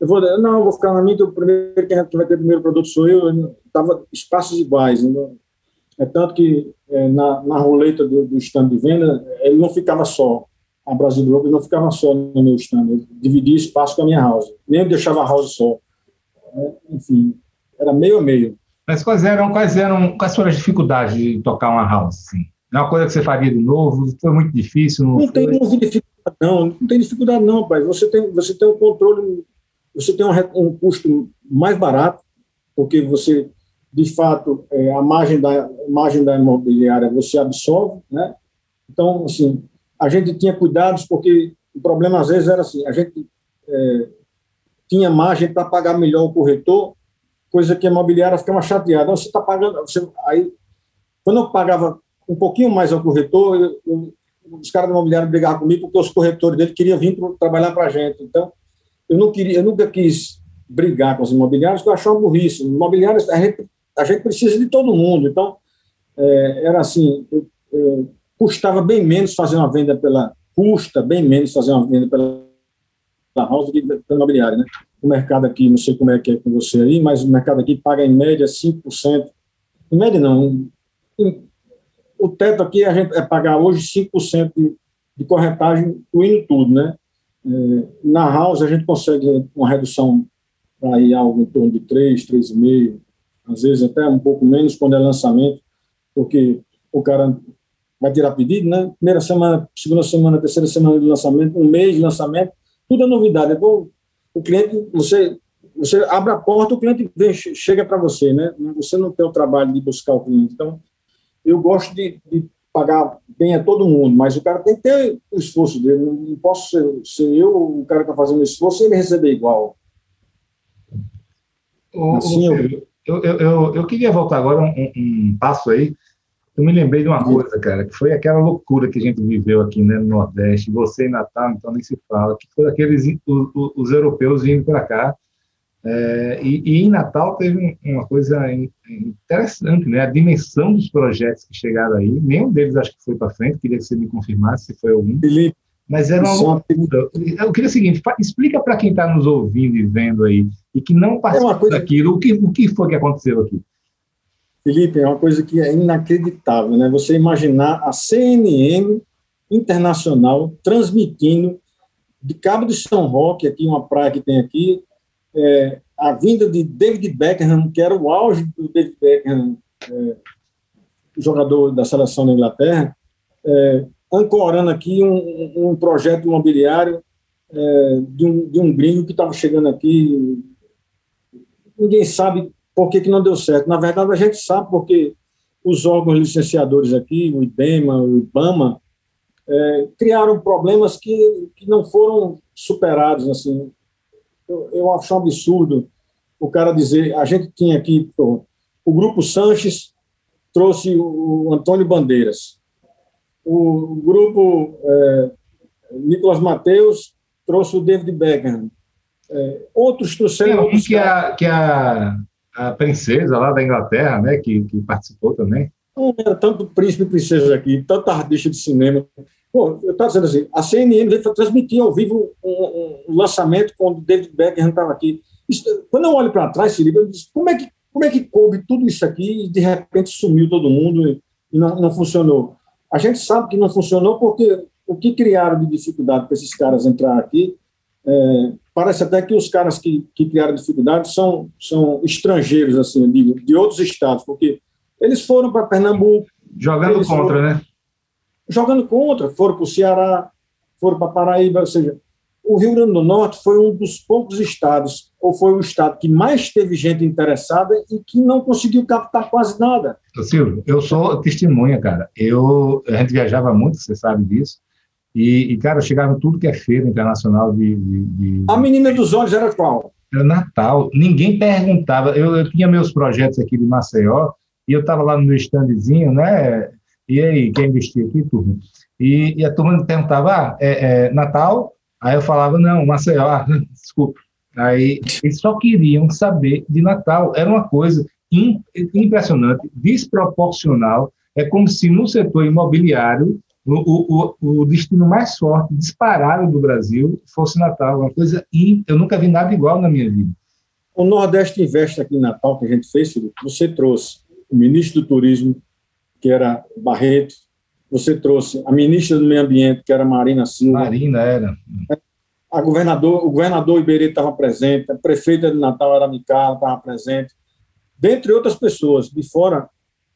Eu vou, não, eu vou ficar na minha, que o primeiro quem vai ter o primeiro produto sou eu. Tava espaços iguais. Então, é tanto que é, na, na roleta do, do stand de venda, ele não ficava só a Brasil Broker não ficava só no meu stand, eu dividia espaço com a minha house, nem deixava a house só. É, enfim, era meio a meio. Mas quais eram, quais eram, quais foram as dificuldades de tocar uma house? Assim? É uma coisa que você faria de novo? Foi muito difícil? Não, não tem dificuldade, não. Não tem dificuldade, não, pai. Você tem, você tem um controle, você tem um, um custo mais barato, porque você, de fato, é, a margem da, margem da imobiliária você absorve, né? Então, assim, a gente tinha cuidados, porque o problema às vezes era assim, a gente é, tinha margem para pagar melhor o corretor, coisa que a imobiliária ficava chateada. Você está pagando. Você, aí, quando eu pagava um pouquinho mais ao corretor, eu, eu, os caras da imobiliária brigavam comigo porque os corretores dele queriam vir pra, trabalhar para a gente. Então, eu, não queria, eu nunca quis brigar com os imobiliários, porque eu achava burrice. Imobiliários, a gente, a gente precisa de todo mundo. Então, é, era assim, eu, eu, custava bem menos fazer uma venda pela custa bem menos fazer uma venda pela house do que pela imobiliária, né? O mercado aqui, não sei como é que é com você aí, mas o mercado aqui paga em média 5%. Em média não. O teto aqui gente é pagar hoje 5% de, de corretagem, incluindo tudo, né? É, na house a gente consegue uma redução ir algo em torno de 3, 3,5, às vezes até um pouco menos quando é lançamento, porque o cara vai tirar pedido, né? Primeira semana, segunda semana, terceira semana de lançamento, um mês de lançamento, tudo é novidade. Então, o cliente, você, você abre a porta, o cliente vem, chega para você, né? Você não tem o trabalho de buscar o cliente. Então, eu gosto de, de, pagar bem a todo mundo, mas o cara tem que ter o esforço dele. Não posso ser, ser eu, o cara que está fazendo esforço, e ele receber igual. assim, eu, eu, eu, eu, queria voltar agora um, um passo aí eu me lembrei de uma coisa, cara, que foi aquela loucura que a gente viveu aqui né, no Nordeste, você em Natal, então nem se fala, que foi aqueles os, os europeus vindo para cá. É, e, e, em Natal teve uma coisa interessante, né? A dimensão dos projetos que chegaram aí, nenhum deles acho que foi para frente, queria que você me confirmasse se foi algum. Felipe, mas era uma loucura. Eu queria o seguinte: explica para quem está nos ouvindo e vendo aí, e que não participou é coisa... daquilo, o que, o que foi que aconteceu aqui? Felipe, é uma coisa que é inacreditável, né? Você imaginar a CNN internacional transmitindo de Cabo de São Roque, aqui uma praia que tem aqui, é, a vinda de David Beckham, que era o auge do David Beckham, é, jogador da seleção da Inglaterra, é, ancorando aqui um, um projeto imobiliário é, de, um, de um gringo que estava chegando aqui. Ninguém sabe por que, que não deu certo. Na verdade, a gente sabe porque os órgãos licenciadores aqui, o IBEMA, o IBAMA, é, criaram problemas que, que não foram superados. Assim. Eu, eu acho um absurdo o cara dizer, a gente tinha aqui, pô, o Grupo Sanches trouxe o Antônio Bandeiras, o Grupo é, Nicolas Mateus trouxe o David Beckham, é, outros trouxeram... Tem um que a, que a a princesa lá da Inglaterra, né, que, que participou também. Era tanto príncipe e princesa aqui, tanta artista de cinema. Bom, eu estava dizendo assim, a CNN veio transmitir ao vivo um, um lançamento quando David Beckham estava aqui. Isso, quando eu olho para trás, Felipe, eu disse, como é, que, como é que coube tudo isso aqui e de repente sumiu todo mundo e, e não, não funcionou? A gente sabe que não funcionou porque o que criaram de dificuldade para esses caras entrar aqui é, parece até que os caras que, que criaram dificuldade são, são estrangeiros, assim, de, de outros estados, porque eles foram para Pernambuco. Jogando contra, foram, né? Jogando contra, foram para o Ceará, foram para Paraíba, ou seja, o Rio Grande do Norte foi um dos poucos estados, ou foi o estado que mais teve gente interessada e que não conseguiu captar quase nada. Silvio, eu sou testemunha, cara. Eu, a gente viajava muito, você sabe disso. E, e, cara, chegaram tudo que é feira internacional de, de, de, A menina dos olhos era qual? Era Natal. Ninguém perguntava. Eu, eu tinha meus projetos aqui de Maceió e eu estava lá no meu standzinho, né? E aí, quer investir aqui, turma? E, e a turma me perguntava, ah, é, é, Natal? Aí eu falava, não, Maceió, ah, desculpa. Aí eles só queriam saber de Natal. Era uma coisa impressionante, desproporcional. É como se no setor imobiliário o, o, o destino mais forte, disparado do Brasil, fosse Natal. Uma coisa. Eu nunca vi nada igual na minha vida. O Nordeste Investe aqui em Natal, que a gente fez, você trouxe o ministro do Turismo, que era Barreto, você trouxe a ministra do Meio Ambiente, que era Marina Silva. Marina era. A governador, o governador Iberê estava presente, a prefeita de Natal era Micala, estava presente, dentre outras pessoas. De fora,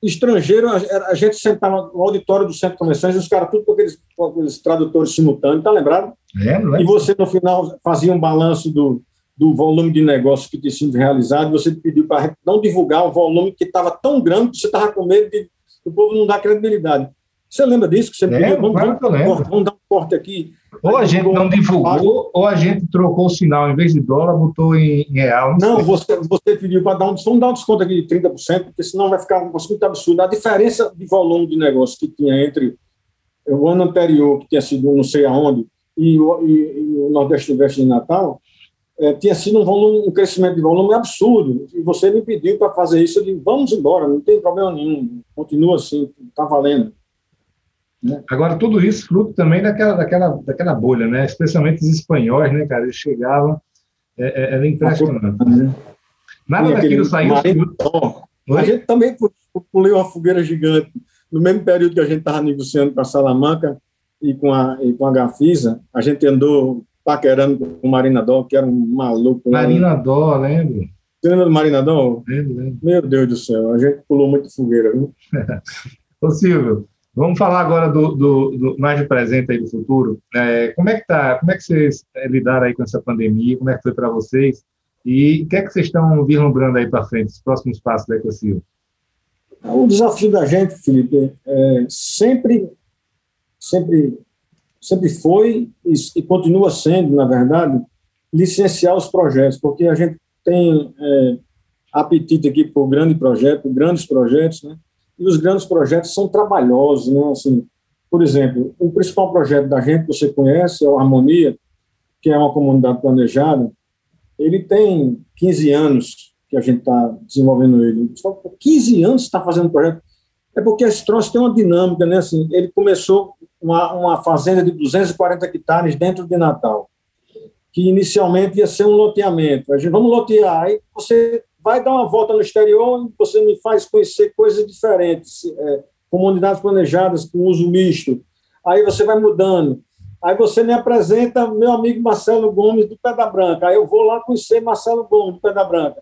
estrangeiro, a, gente sentava no auditório do Centro de Convenções e os caras tudo com aqueles, com aqueles tradutores simultâneos, tá lembrado? É, E você, no final, fazia um balanço do, do volume de negócios que tinha sido realizado, você pediu para não divulgar o volume que estava tão grande que você estava com medo de o povo não dar credibilidade. Você lembra disso que você lembro, pediu? Vamos, vamos, vamos, dar um corte aqui. Ou a gente não divulgou, ou a gente trocou o sinal, em vez de dólar, botou em, real. Não, não você, você pediu para dar um, vamos dar um desconto aqui de 30%, porque senão vai ficar um muito absurdo. A diferença de volume de negócio que tinha entre o ano anterior, que tinha sido não sei aonde, e, o, e, e o Nordeste Investe de Natal, é, tinha sido um, volume, um crescimento de volume absurdo. E você me pediu para fazer isso, eu disse, vamos embora, não tem problema nenhum, continua assim, está valendo. Né? Agora, tudo isso fruto também daquela, daquela, daquela bolha, né? especialmente os espanhóis, né, cara? Eles chegavam, é, é, era impressionante. Né? Nada daquilo saiu. A gente também pulei uma fogueira gigante. No mesmo período que a gente estava negociando com a Salamanca e com a, e com a Gafisa, a gente andou paquerando com o Marinador, que era um maluco. Marinador, lembro. Você lembra do Marinador? Lembro, lembro. Meu Deus do céu, a gente pulou muito fogueira, viu? Ô Silvio, Vamos falar agora do, do, do, mais de presente aí do futuro. É, como é que tá? Como é que vocês lidaram aí com essa pandemia? Como é que foi para vocês? E o que é que vocês estão vislumbrando aí para frente, os próximos passos da EcoSil? O desafio da gente, Felipe, é sempre, sempre, sempre foi e, e continua sendo, na verdade, licenciar os projetos, porque a gente tem é, apetite aqui por grande projeto, grandes projetos, né? E os grandes projetos são trabalhosos, né? Assim, por exemplo, o principal projeto da gente que você conhece é o Harmonia, que é uma comunidade planejada. Ele tem 15 anos que a gente está desenvolvendo ele. Só 15 anos está fazendo projeto. É porque esse troço tem uma dinâmica, né? Assim, ele começou uma, uma fazenda de 240 hectares dentro de Natal, que inicialmente ia ser um loteamento. A gente vamos lotear, aí você vai dar uma volta no exterior você me faz conhecer coisas diferentes, é, comunidades planejadas com uso misto. Aí você vai mudando. Aí você me apresenta meu amigo Marcelo Gomes do Pedra Branca. Aí eu vou lá conhecer Marcelo Gomes do Pedra Branca.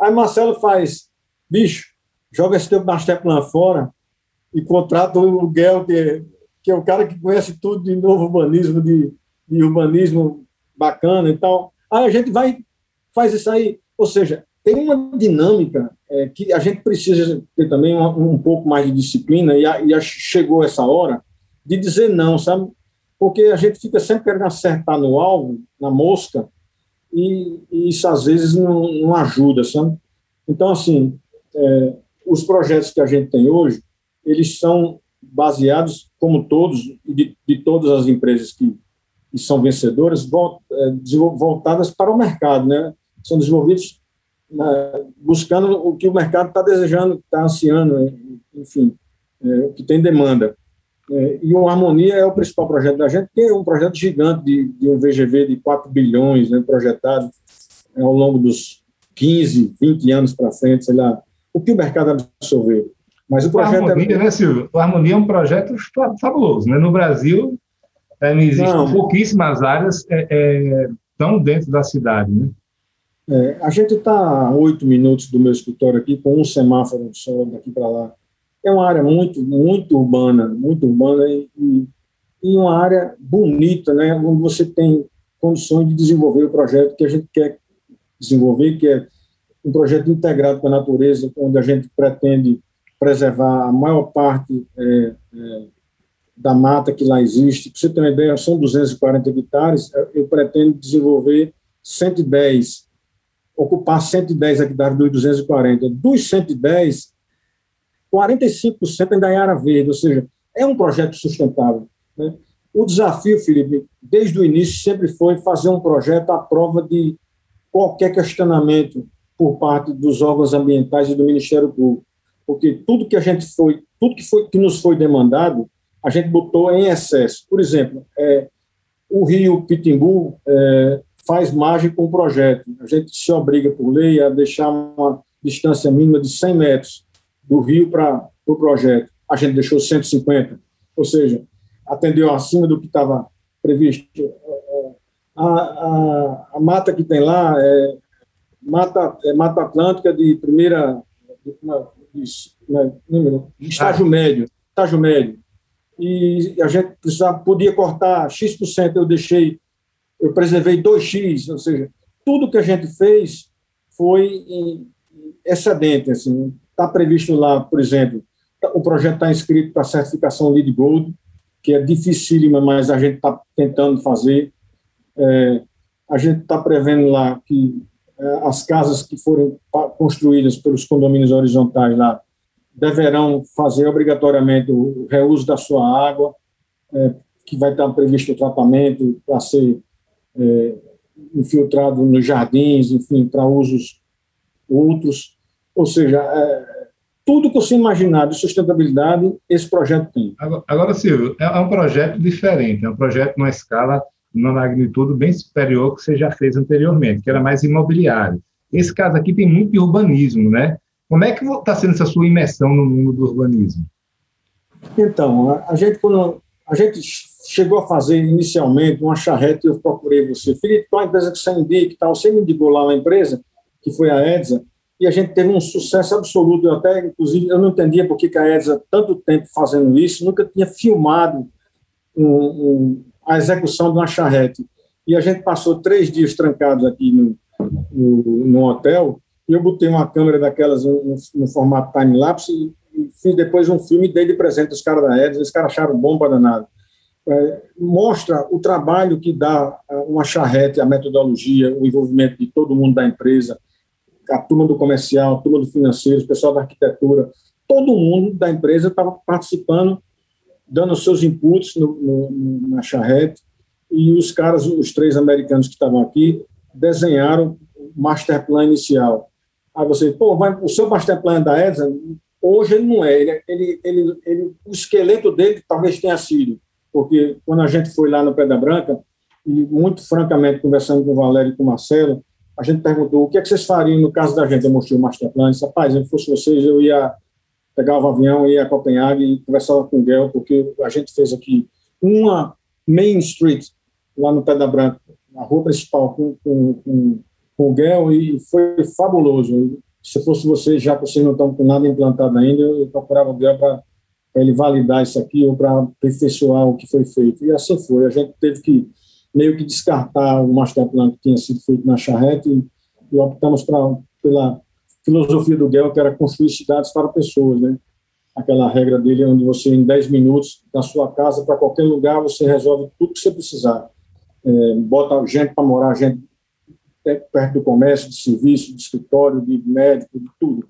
Aí Marcelo faz, bicho, joga esse teu master plan fora e contrata o Guel, que, que é o cara que conhece tudo de novo urbanismo, de, de urbanismo bacana e tal. Aí a gente vai, faz isso aí. Ou seja, tem uma dinâmica é, que a gente precisa ter também um, um pouco mais de disciplina, e, a, e a chegou essa hora de dizer não, sabe? Porque a gente fica sempre querendo acertar no alvo, na mosca, e, e isso às vezes não, não, ajuda, sabe? Então, assim, é, os projetos que a gente tem hoje, eles são baseados, como todos, de, de todas as empresas que, que são vencedoras, é, voltadas para o mercado, né? São desenvolvidos né, buscando o que o mercado está desejando, está ansiando, enfim, é, o que tem demanda. É, e o Harmonia é o principal projeto da gente, que é um projeto gigante de, de um VGV de 4 bilhões né, projetado é, ao longo dos 15, 20 anos para frente, sei lá, o que o mercado absorver. Mas o projeto o Harmonia, é... né, Silvio? O Harmonia é um projeto fabuloso. Né? No Brasil, é, existem não. pouquíssimas áreas é, é, tão dentro da cidade, né? É, a gente está a oito minutos do meu escritório aqui, com um semáforo só daqui para lá. É uma área muito, muito urbana, muito urbana e, e, uma área bonita, né, onde você tem condições de desenvolver o projeto que a gente quer desenvolver, que é um projeto integrado com a natureza, onde a gente pretende preservar a maior parte é, é, da mata que lá existe. Para você ter uma ideia, são 240 hectares, eu pretendo desenvolver 110 ocupar 110 hectares dos 240. Dos 110, 45% ainda é área verde, ou seja, é um projeto sustentável. Né? O desafio, Felipe, desde o início sempre foi fazer um projeto à prova de qualquer questionamento por parte dos órgãos ambientais e do Ministério Público, porque tudo que a gente foi, tudo que foi que nos foi demandado, a gente botou em excesso. Por exemplo, é, o Rio Pitimbu é, faz margem com o projeto. A gente se obriga, por lei, a deixar uma distância mínima de 100 metros do rio para o pro projeto. A gente deixou 150, ou seja, atendeu acima do que estava previsto. A, a, a, mata que tem lá é mata, é mata atlântica de primeira. De, de, de estágio médio. Estágio médio. E a gente precisava, podia cortar X%, eu deixei eu preservei 2x, ou seja, tudo que a gente fez foi excedente. Assim, está previsto lá, por exemplo, o projeto está inscrito para certificação LEED Gold, que é dificílima, mas a gente está tentando fazer. É, a gente está prevendo lá que é, as casas que forem construídas pelos condomínios horizontais lá deverão fazer obrigatoriamente o reuso da sua água, é, que vai estar previsto o tratamento para ser é, infiltrado nos jardins, enfim, para usos outros. Ou seja, é, tudo que você imaginar de sustentabilidade, esse projeto tem. Agora, agora Silvio, é, é um projeto diferente, é um projeto numa escala, numa magnitude bem superior ao que você já fez anteriormente, que era mais imobiliário. Esse caso aqui tem muito de urbanismo, né? Como é que está sendo essa sua imersão no mundo do urbanismo? Então, a, a gente, quando a gente chegou a fazer inicialmente uma charrete, eu procurei você, Felipe, qual a empresa que você indica tal? Você me indicou lá uma empresa, que foi a Edsa, e a gente teve um sucesso absoluto. Eu até, inclusive, eu não entendia por que a Edsa, tanto tempo fazendo isso, nunca tinha filmado um, um, a execução de uma charrete. E a gente passou três dias trancados aqui no, no, no hotel, e eu botei uma câmera daquelas no, no formato time-lapse e, e, fiz depois um filme e dei de presente os caras da Edson, os caras acharam bom para danado. É, mostra o trabalho que dá uma charrete, a metodologia, o envolvimento de todo mundo da empresa, a turma do comercial, a turma do financeiro, o pessoal da arquitetura, todo mundo da empresa estava participando, dando seus inputs no, no, na charrete, e os caras, os três americanos que estavam aqui, desenharam o master plan inicial. Aí você, pô, vai, o seu master plan da Edson, hoje ele não é, ele, ele, ele, ele, o esqueleto dele talvez tenha sido, porque quando a gente foi lá no Pedra Branca, e muito francamente, conversando com o Valério e com o Marcelo, a gente perguntou o que, é que vocês fariam no caso da gente. Eu mostrei o master plan, disse, rapaz, se fosse vocês, eu ia pegar o avião, ia a Copenhague e conversava com o Guel, porque a gente fez aqui uma Main Street, lá no Pedra Branca, na rua principal, com, com, com, com o Guel, e foi fabuloso. Se fosse vocês, já que vocês não estão com nada implantado ainda, eu procurava o Guel para ele validar isso aqui ou para aperfeiçoar o que foi feito. E assim foi. A gente teve que meio que descartar o master plan que tinha sido feito na charrete e, e optamos pra, pela filosofia do Guel, que era construir cidades para pessoas, né? Aquela regra dele onde você, em 10 minutos, da sua casa para qualquer lugar, você resolve tudo que você precisar. É, bota gente para morar, gente perto do comércio, de serviço, de escritório, de médico, de tudo.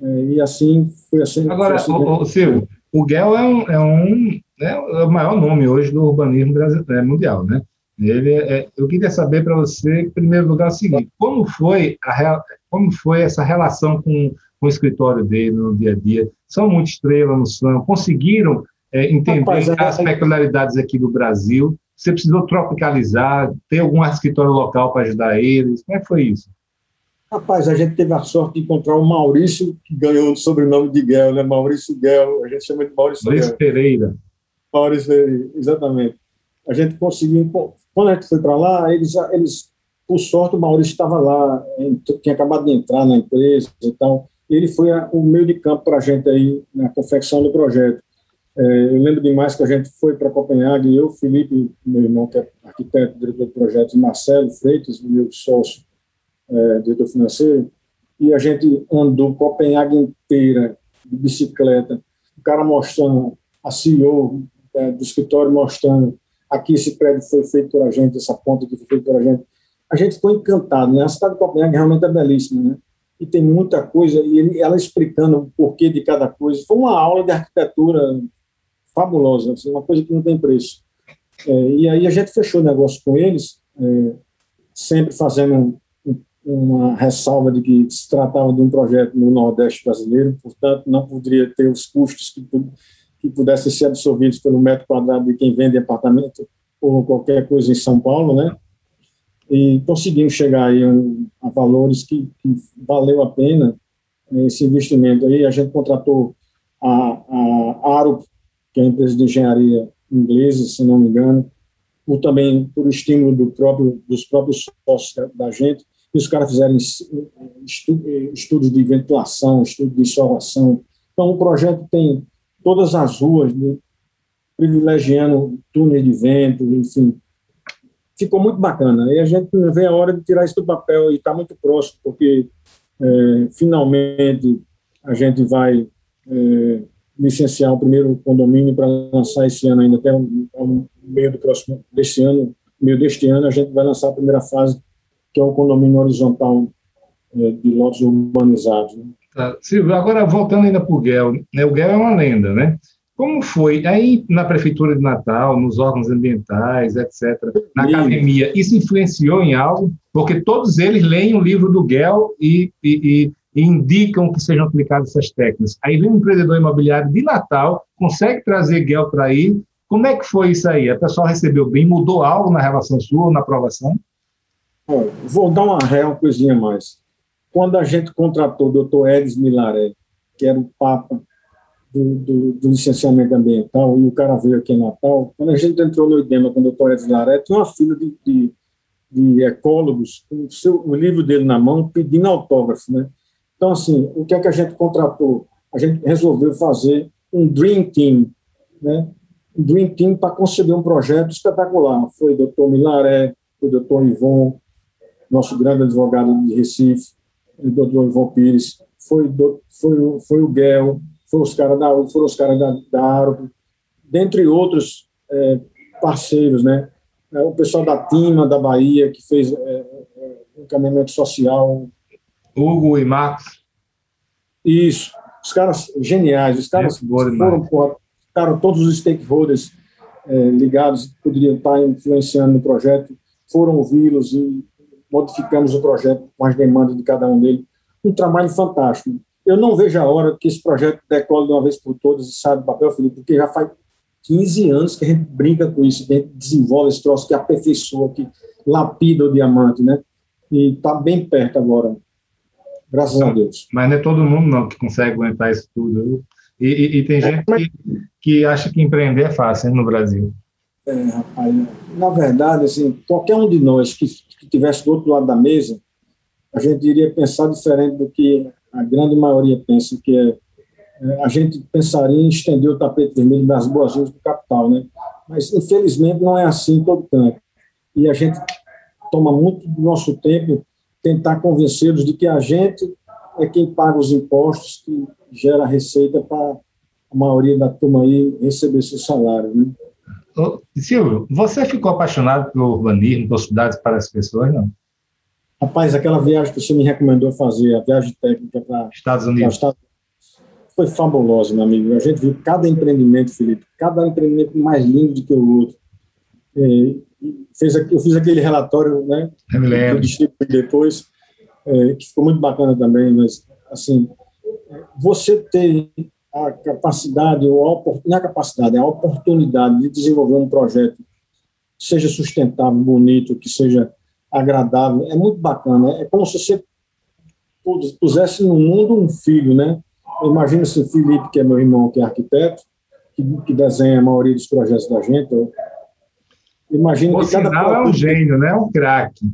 É, e assim foi assim. Agora, assim, o, o Silvio, o Guel é um, é um né, é o maior nome hoje do urbanismo brasileiro, é, mundial, né? Ele, é, eu queria saber para você, em primeiro lugar, o seguinte: como foi, a, como foi essa relação com, com o escritório dele no dia a dia? São muito estrelas no SAM, conseguiram é, entender Rapaz, é, as peculiaridades aqui do Brasil? Você precisou tropicalizar, ter algum escritório local para ajudar eles? Como é que foi isso? Rapaz, a gente teve a sorte de encontrar o Maurício, que ganhou o sobrenome de Guel, né? Maurício Guel, a gente chama de Maurício Maurício Pereira. Maurício Pereira, exatamente a gente conseguiu. Quando a gente foi para lá, eles, eles, por sorte, o Maurício estava lá, tinha acabado de entrar na empresa e tal. Ele foi a, o meio de campo para a gente aí na confecção do projeto. É, eu lembro demais que a gente foi para Copenhague, eu, Felipe, meu irmão, que é arquiteto, diretor de projetos, Marcelo Freitas, meu sócio, é, diretor financeiro, e a gente andou Copenhague inteira de bicicleta, o cara mostrando, a CEO é, do escritório mostrando aqui esse prédio foi feito por a gente, essa ponta aqui foi feita por a gente. A gente ficou encantado, né? A cidade de Copenhague realmente é belíssima, né? E tem muita coisa, e ela explicando o porquê de cada coisa. Foi uma aula de arquitetura fabulosa, assim, uma coisa que não tem preço. É, e aí a gente fechou o negócio com eles, é, sempre fazendo uma ressalva de que se tratava de um projeto no Nordeste brasileiro, portanto, não poderia ter os custos que que pudessem ser absorvidos pelo metro quadrado de quem vende apartamento ou qualquer coisa em São Paulo, né? E conseguimos chegar aí a, valores que, que, valeu a pena esse investimento. Aí a gente contratou a, a Aro, que é a empresa de engenharia inglesa, se não me engano, por também por estímulo do próprio, dos próprios sócios da gente. E os caras fizeram estu, estudos de ventilação, estudos de insolação. Então, o projeto tem todas as ruas, né, privilegiando túneis de vento, enfim. Ficou muito bacana. E a gente vê a hora de tirar isso do papel e está muito próximo, porque é, finalmente a gente vai é, licenciar o primeiro condomínio para lançar esse ano ainda até o meio do próximo deste ano, meio deste ano a gente vai lançar a primeira fase que é o condomínio horizontal é, de lotes urbanizados. Né? Tá. Silvio, agora voltando ainda para o Guel, né? o Guel é uma lenda, né? Como foi aí na Prefeitura de Natal, nos órgãos ambientais, etc., na academia, isso influenciou em algo? Porque todos eles leem o livro do Guel e, e, e indicam que sejam aplicadas essas técnicas. Aí vem um empreendedor imobiliário de Natal, consegue trazer Guel para aí. Como é que foi isso aí? A pessoa recebeu bem? Mudou algo na relação sua, na aprovação? Bom, vou dar uma real coisinha mais quando a gente contratou o doutor Edis Milaré, que era o papa do, do, do, licenciamento ambiental, e o cara veio aqui em Natal, quando a gente entrou no IDEMA com o doutor Edis Milaré, tinha uma fila de, de, de ecólogos com o, seu, o livro dele na mão, pedindo autógrafo, né? Então, assim, o que é que a gente contratou? A gente resolveu fazer um Dream Team, né? Um Dream Team para conceder um projeto espetacular. Foi o doutor Milaré, foi o doutor Ivon, nosso grande advogado de Recife, o doutor Ivan Pires, foi, foi, foi o Guel, foram os caras da, foram os caras da, da Árvore, dentre outros é, parceiros, né? É, o pessoal da Tima, da Bahia, que fez é, é, encaminhamento social. Hugo e Marcos. Isso, os caras geniais, os caras foram, porra, ficaram todos os stakeholders é, ligados, poderiam estar influenciando no projeto, foram ouvi-los e modificamos o projeto com as demandas de cada um deles. Um trabalho fantástico. Eu não vejo a hora que esse projeto decole de uma vez por todas e saia do papel, Felipe, porque já faz 15 anos que a gente brinca com isso, que a gente desenvolve esse troço, que aperfeiçoa, que lapida o diamante, né? E está bem perto agora, graças a Deus. Mas não é todo mundo não que consegue aguentar isso tudo. E, e, e tem é, gente que, que acha que empreender é fácil hein, no Brasil. É, rapaz, na verdade, assim, qualquer um de nós que, que tivesse do outro lado da mesa, a gente iria pensar diferente do que a grande maioria pensa, que é a gente pensaria em estender o tapete vermelho das boas-vindas do capital, né? Mas, infelizmente, não é assim em todo canto. E a gente toma muito do nosso tempo tentar convencê-los de que a gente é quem paga os impostos, que gera receita para a maioria da turma aí receber seu salário, né? Silvio, você ficou apaixonado pelo urbanismo, por cidades para as pessoas, não? Rapaz, aquela viagem que você me recomendou fazer, a viagem técnica para Estados Unidos. Foi fabulosa, meu amigo. A gente viu cada empreendimento, Felipe, cada empreendimento mais lindo do que o outro. É, fez, eu fiz aquele relatório, né? Eu me lembro. Que depois, é, que ficou muito bacana também, mas, assim, você ter a capacidade, ou a, não é a capacidade, é a oportunidade de desenvolver um projeto que seja sustentável, bonito, que seja agradável, é muito bacana. É como se você pusesse no mundo um filho, né? Imagina se o Felipe, que é meu irmão, que é arquiteto, que, que desenha a maioria dos projetos da gente. Imagina que cada é um gênio, né? Um craque.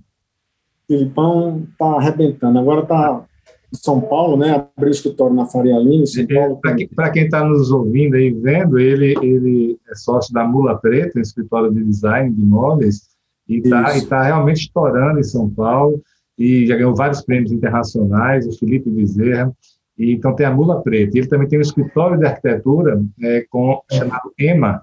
Filipão está arrebentando. Agora está São Paulo, né? Abriu escritório na Faria Lima, São é, Paulo. Para quem está nos ouvindo e vendo, ele, ele é sócio da Mula Preta, um escritório de design de imóveis, e está tá realmente estourando em São Paulo, e já ganhou vários prêmios internacionais, o Felipe Bezerra. E, então tem a Mula Preta. Ele também tem um escritório de arquitetura é, com, chamado EMA,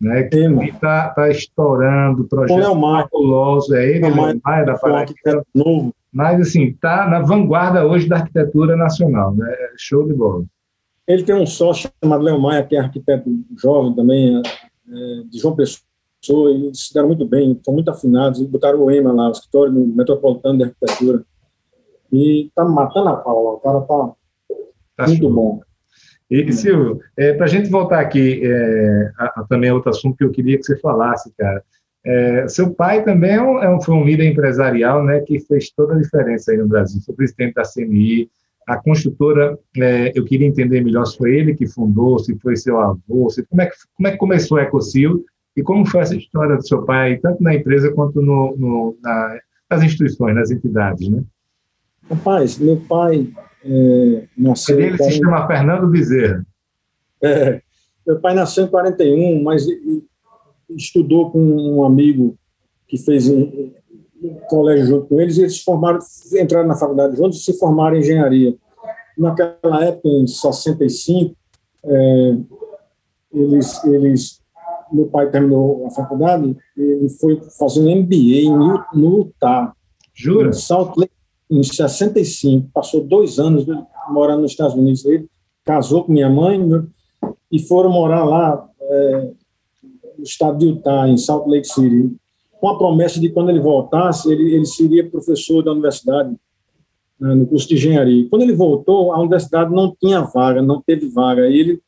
né, que está tá estourando, projeto fabuloso, é ele, Leomar, Maia da Paraíba. Novo. Mas, assim, está na vanguarda hoje da arquitetura nacional, né? show de bola. Ele tem um sócio chamado Léo Maia, que é arquiteto jovem também, é, de João Pessoa, e eles se deram muito bem, estão muito afinados, e botaram o EMA lá, o escritório metropolitano de arquitetura, e está matando a pau lá, o cara está Tá Muito show. bom. E, Silvio, é, para a gente voltar aqui é, a, a, também a outro assunto que eu queria que você falasse, cara. É, seu pai também é um, é um, foi um líder empresarial, né, que fez toda a diferença aí no Brasil. Foi presidente da CNI, a construtora, é, eu queria entender melhor se foi ele que fundou, se foi seu avô, se, como, é que, como é que começou a Ecocil e como foi essa história do seu pai, tanto na empresa quanto no, no, na, nas instituições, nas entidades, né? Rapaz, meu pai é, nasceu. Ele se chama Fernando Bezerra. É, meu pai nasceu em 41, mas estudou com um amigo que fez um colégio junto com eles, e eles formaram, entraram na faculdade juntos e se formaram em engenharia. Naquela época, em 65, é, eles, eles, meu pai terminou a faculdade, ele foi fazer um MBA no Utah. Jura? Em Salt Lake em 65, passou dois anos morando nos Estados Unidos. Ele casou com minha mãe e foram morar lá é, no estado de Utah, em Salt Lake City, com a promessa de quando ele voltasse, ele, ele seria professor da universidade, né, no curso de engenharia. Quando ele voltou, a universidade não tinha vaga, não teve vaga. E ele,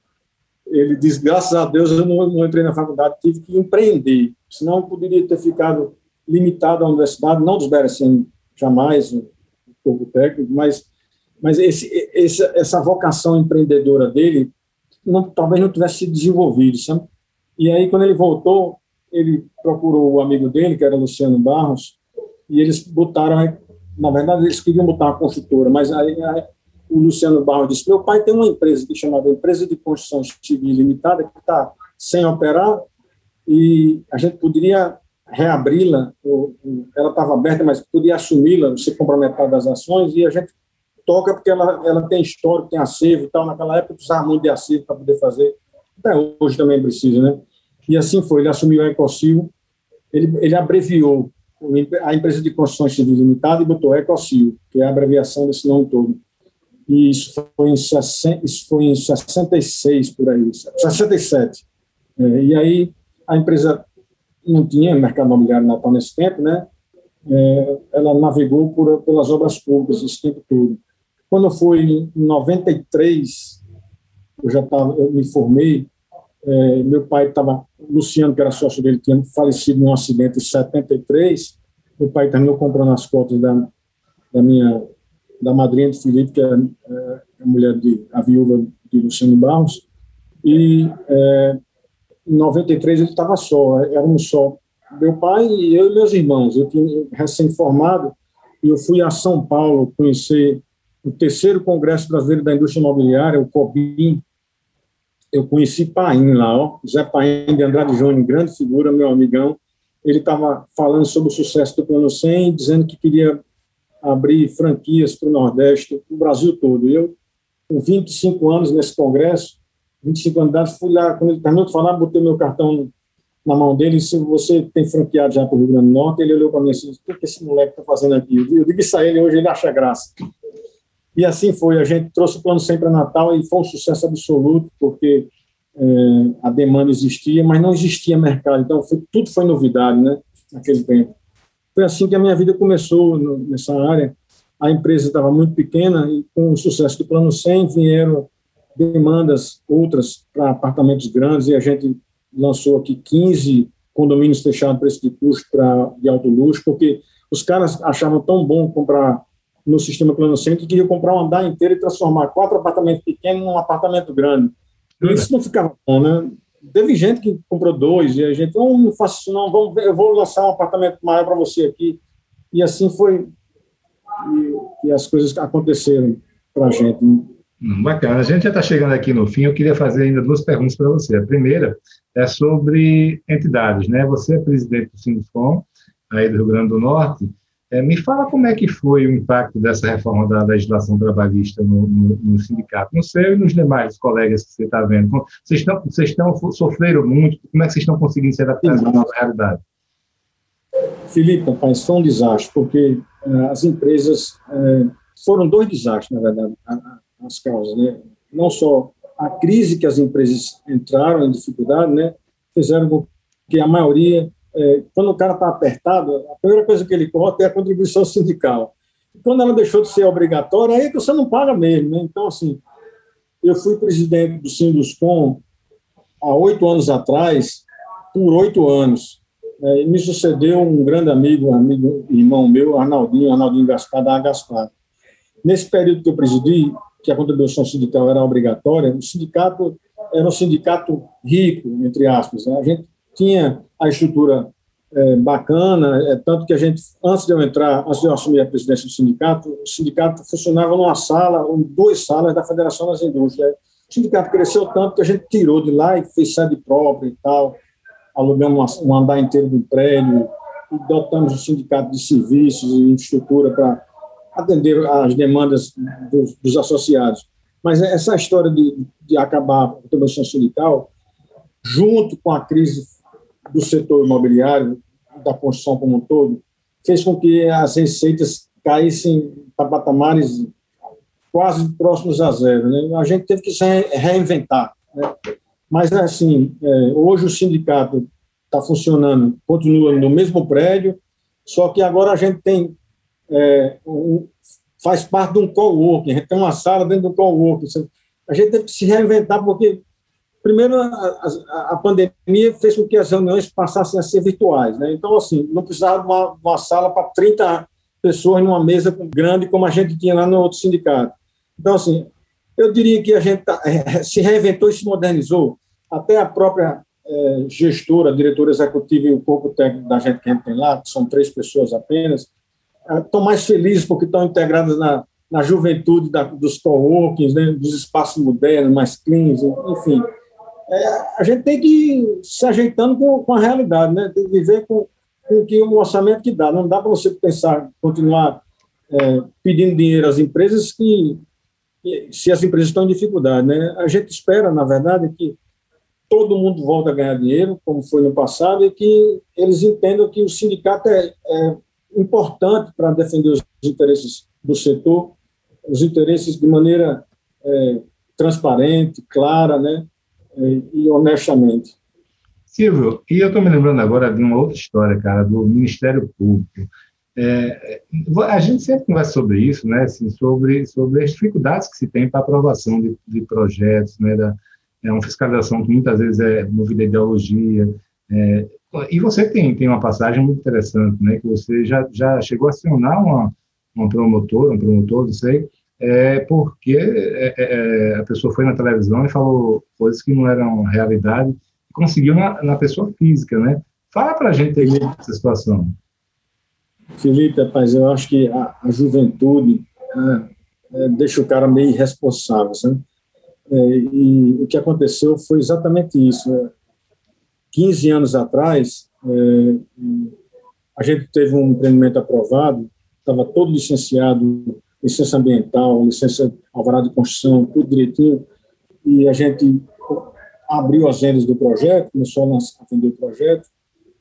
ele disse, graças a Deus eu não, não entrei na faculdade, tive que empreender, senão eu poderia ter ficado limitado à universidade, não desmerecendo jamais pouco técnico, mas, mas esse, esse, essa vocação empreendedora dele não, talvez não tivesse sido desenvolvido, sabe? E aí, quando ele voltou, ele procurou o amigo dele, que era Luciano Barros, e eles botaram, na verdade, eles queriam botar uma construtora, mas aí, o Luciano Barros disse: Meu pai tem uma empresa que chamada Empresa de Construção Civil Limitada, que está sem operar, e a gente poderia reabri-la, ela estava aberta, mas podia assumi-la, você compra metade das ações, e a gente toca porque ela, ela tem história, tem acervo e tal. Naquela época precisava muito de acervo para poder fazer. Até hoje também precisa, né? E assim foi, ele assumiu a Ecocil, ele, ele abreviou a empresa de construções civis limitada e botou Ecocil, que é a abreviação desse nome todo. E isso foi em, isso foi em 66, por aí, 67. É, e aí a empresa não tinha mercado imobiliário natal nesse tempo, né? É, ela navegou por, pelas obras públicas esse tempo todo. Quando foi em 93, eu já tava, eu me formei, é, meu pai estava, Luciano, que era sócio dele, tinha falecido num acidente em 73, meu pai terminou comprando as cotas da, da minha, da madrinha de Felipe, que é, é a mulher de, a viúva de Luciano Barros, e é, em 93 ele estava só, éramos só meu pai e eu e meus irmãos. Eu tinha recém-formado e eu fui a São Paulo conhecer o terceiro Congresso Brasileiro da Indústria Imobiliária, o COBIM. Eu conheci Paim lá, ó, Zé Paim de Andrade Júnior, grande figura, meu amigão. Ele estava falando sobre o sucesso do Plano 100, dizendo que queria abrir franquias para o Nordeste, o Brasil todo. E eu, com 25 anos nesse congresso, 25 anos de idade, fui lá, quando ele terminou de falar, botei meu cartão na mão dele e disse, você tem franqueado já para o Rio Grande do Norte? Ele olhou para mim e disse, o que esse moleque está fazendo aqui? Eu digo isso a ele, hoje ele acha graça. E assim foi, a gente trouxe o Plano sempre para Natal e foi um sucesso absoluto, porque é, a demanda existia, mas não existia mercado, então foi, tudo foi novidade, né, naquele tempo. Foi assim que a minha vida começou no, nessa área. A empresa estava muito pequena e com o sucesso do Plano 100 vieram demandas outras para apartamentos grandes e a gente lançou aqui 15 condomínios fechados para esse de custo pra, de alto luxo, porque os caras achavam tão bom comprar no sistema plano centro que queriam comprar um andar inteiro e transformar quatro apartamentos pequenos num apartamento grande. E isso não ficava bom, né? Teve gente que comprou dois e a gente, oh, não faço isso não, vamos, eu vou lançar um apartamento maior para você aqui. E assim foi e, e as coisas aconteceram para a gente. Hum, bacana. A gente já está chegando aqui no fim. Eu queria fazer ainda duas perguntas para você. A primeira é sobre entidades, né? Você é presidente do Sinfom, aí do Rio Grande do Norte. É, me fala como é que foi o impacto dessa reforma da legislação trabalhista no, no, no sindicato, no seu e nos demais colegas que você está vendo. Vocês estão, vocês estão sofreram muito. Como é que vocês estão conseguindo se adaptar à nova realidade? Felipe, rapaz, foi um desastre, porque uh, as empresas uh, foram dois desastres, na verdade as causas, né? Não só a crise que as empresas entraram em dificuldade, né? Fizeram com que a maioria, é, quando o cara está apertado, a primeira coisa que ele corta é a contribuição sindical. E quando ela deixou de ser obrigatória, aí você não paga mesmo, né? Então, assim, eu fui presidente do Sinduscom há oito anos atrás, por oito anos. É, me sucedeu um grande amigo, amigo, irmão meu, Arnaldinho, Arnaldinho Gaspar, da Gaspar. Nesse período que eu presidi, que a contribuição sindical era obrigatória, o sindicato era um sindicato rico, entre aspas. Né? A gente tinha a estrutura é, bacana, é, tanto que a gente, antes de eu entrar, antes de eu assumir a presidência do sindicato, o sindicato funcionava numa sala, ou duas salas da Federação das Indústrias. O sindicato cresceu tanto que a gente tirou de lá e fez sede própria e tal, alugamos um andar inteiro do prédio, e dotamos o sindicato de serviços e infraestrutura para atender às demandas dos, dos associados. Mas essa história de, de acabar a contribuição sindical, junto com a crise do setor imobiliário, da construção como um todo, fez com que as receitas caíssem para patamares quase próximos a zero. Né? A gente teve que se reinventar. Né? Mas, assim, é, hoje o sindicato está funcionando, continua no mesmo prédio, só que agora a gente tem é, um, faz parte de um coworking, a gente tem uma sala dentro do coworking. A gente teve que se reinventar, porque, primeiro, a, a, pandemia fez com que as reuniões passassem a ser virtuais. Né? Então, assim, não precisava de uma, uma sala para 30 pessoas numa mesa grande, como a gente tinha lá no outro sindicato. Então, assim, eu diria que a gente tá, é, se reinventou e se modernizou. Até a própria é, gestora, diretora executiva e o corpo técnico da gente que a gente tem lá, que são três pessoas apenas, estão mais felizes porque estão integradas na, na juventude da, dos coworkings, né, dos espaços modernos, mais cleans, enfim. É, a gente tem que se ajeitando com, com a realidade, né, tem que viver com, com que o orçamento que dá. Não dá para você pensar, continuar é, pedindo dinheiro às empresas que, que, se as empresas estão em dificuldade. Né? A gente espera, na verdade, que todo mundo volte a ganhar dinheiro, como foi no passado, e que eles entendam que o sindicato é, é importante para defender os interesses do setor, os interesses de maneira é, transparente, clara né, e honestamente. Silvio, e eu estou me lembrando agora de uma outra história, cara, do Ministério Público. É, a gente sempre conversa sobre isso, né, assim, sobre, sobre as dificuldades que se tem para aprovação de, de projetos, né, da, é uma fiscalização que muitas vezes é movida a ideologia. É, e você tem, tem uma passagem muito interessante, né, que você já, já chegou a acionar uma, uma promotora, um promotor, não sei, é, porque é, é, é, a pessoa foi na televisão e falou coisas que não eram realidade, e conseguiu na, na pessoa física, né? Fala para a gente aí dessa situação. Felipe, rapaz, eu acho que a, a juventude é, deixa o cara meio irresponsável, sabe? É, e o que aconteceu foi exatamente isso. Né? 15 anos atrás, é, a gente teve um empreendimento aprovado, estava todo licenciado, licença ambiental, licença alvarado de construção, tudo direitinho, e a gente abriu as vendas do projeto, começou a atender o projeto,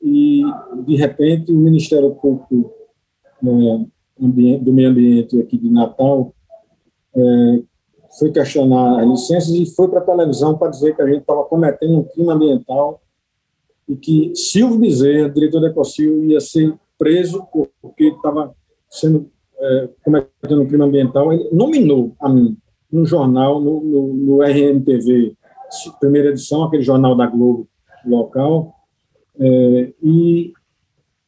e, de repente, o Ministério Público é, do Meio Ambiente aqui de Natal é, foi questionar as licenças e foi para a televisão para dizer que a gente estava cometendo um crime ambiental e que Silvio Bezerra, diretor da Ecocil, ia ser preso porque estava sendo é, cometendo um crime ambiental. Ele nominou a mim no jornal, no, no, no RMTV, primeira edição, aquele jornal da Globo local, é, e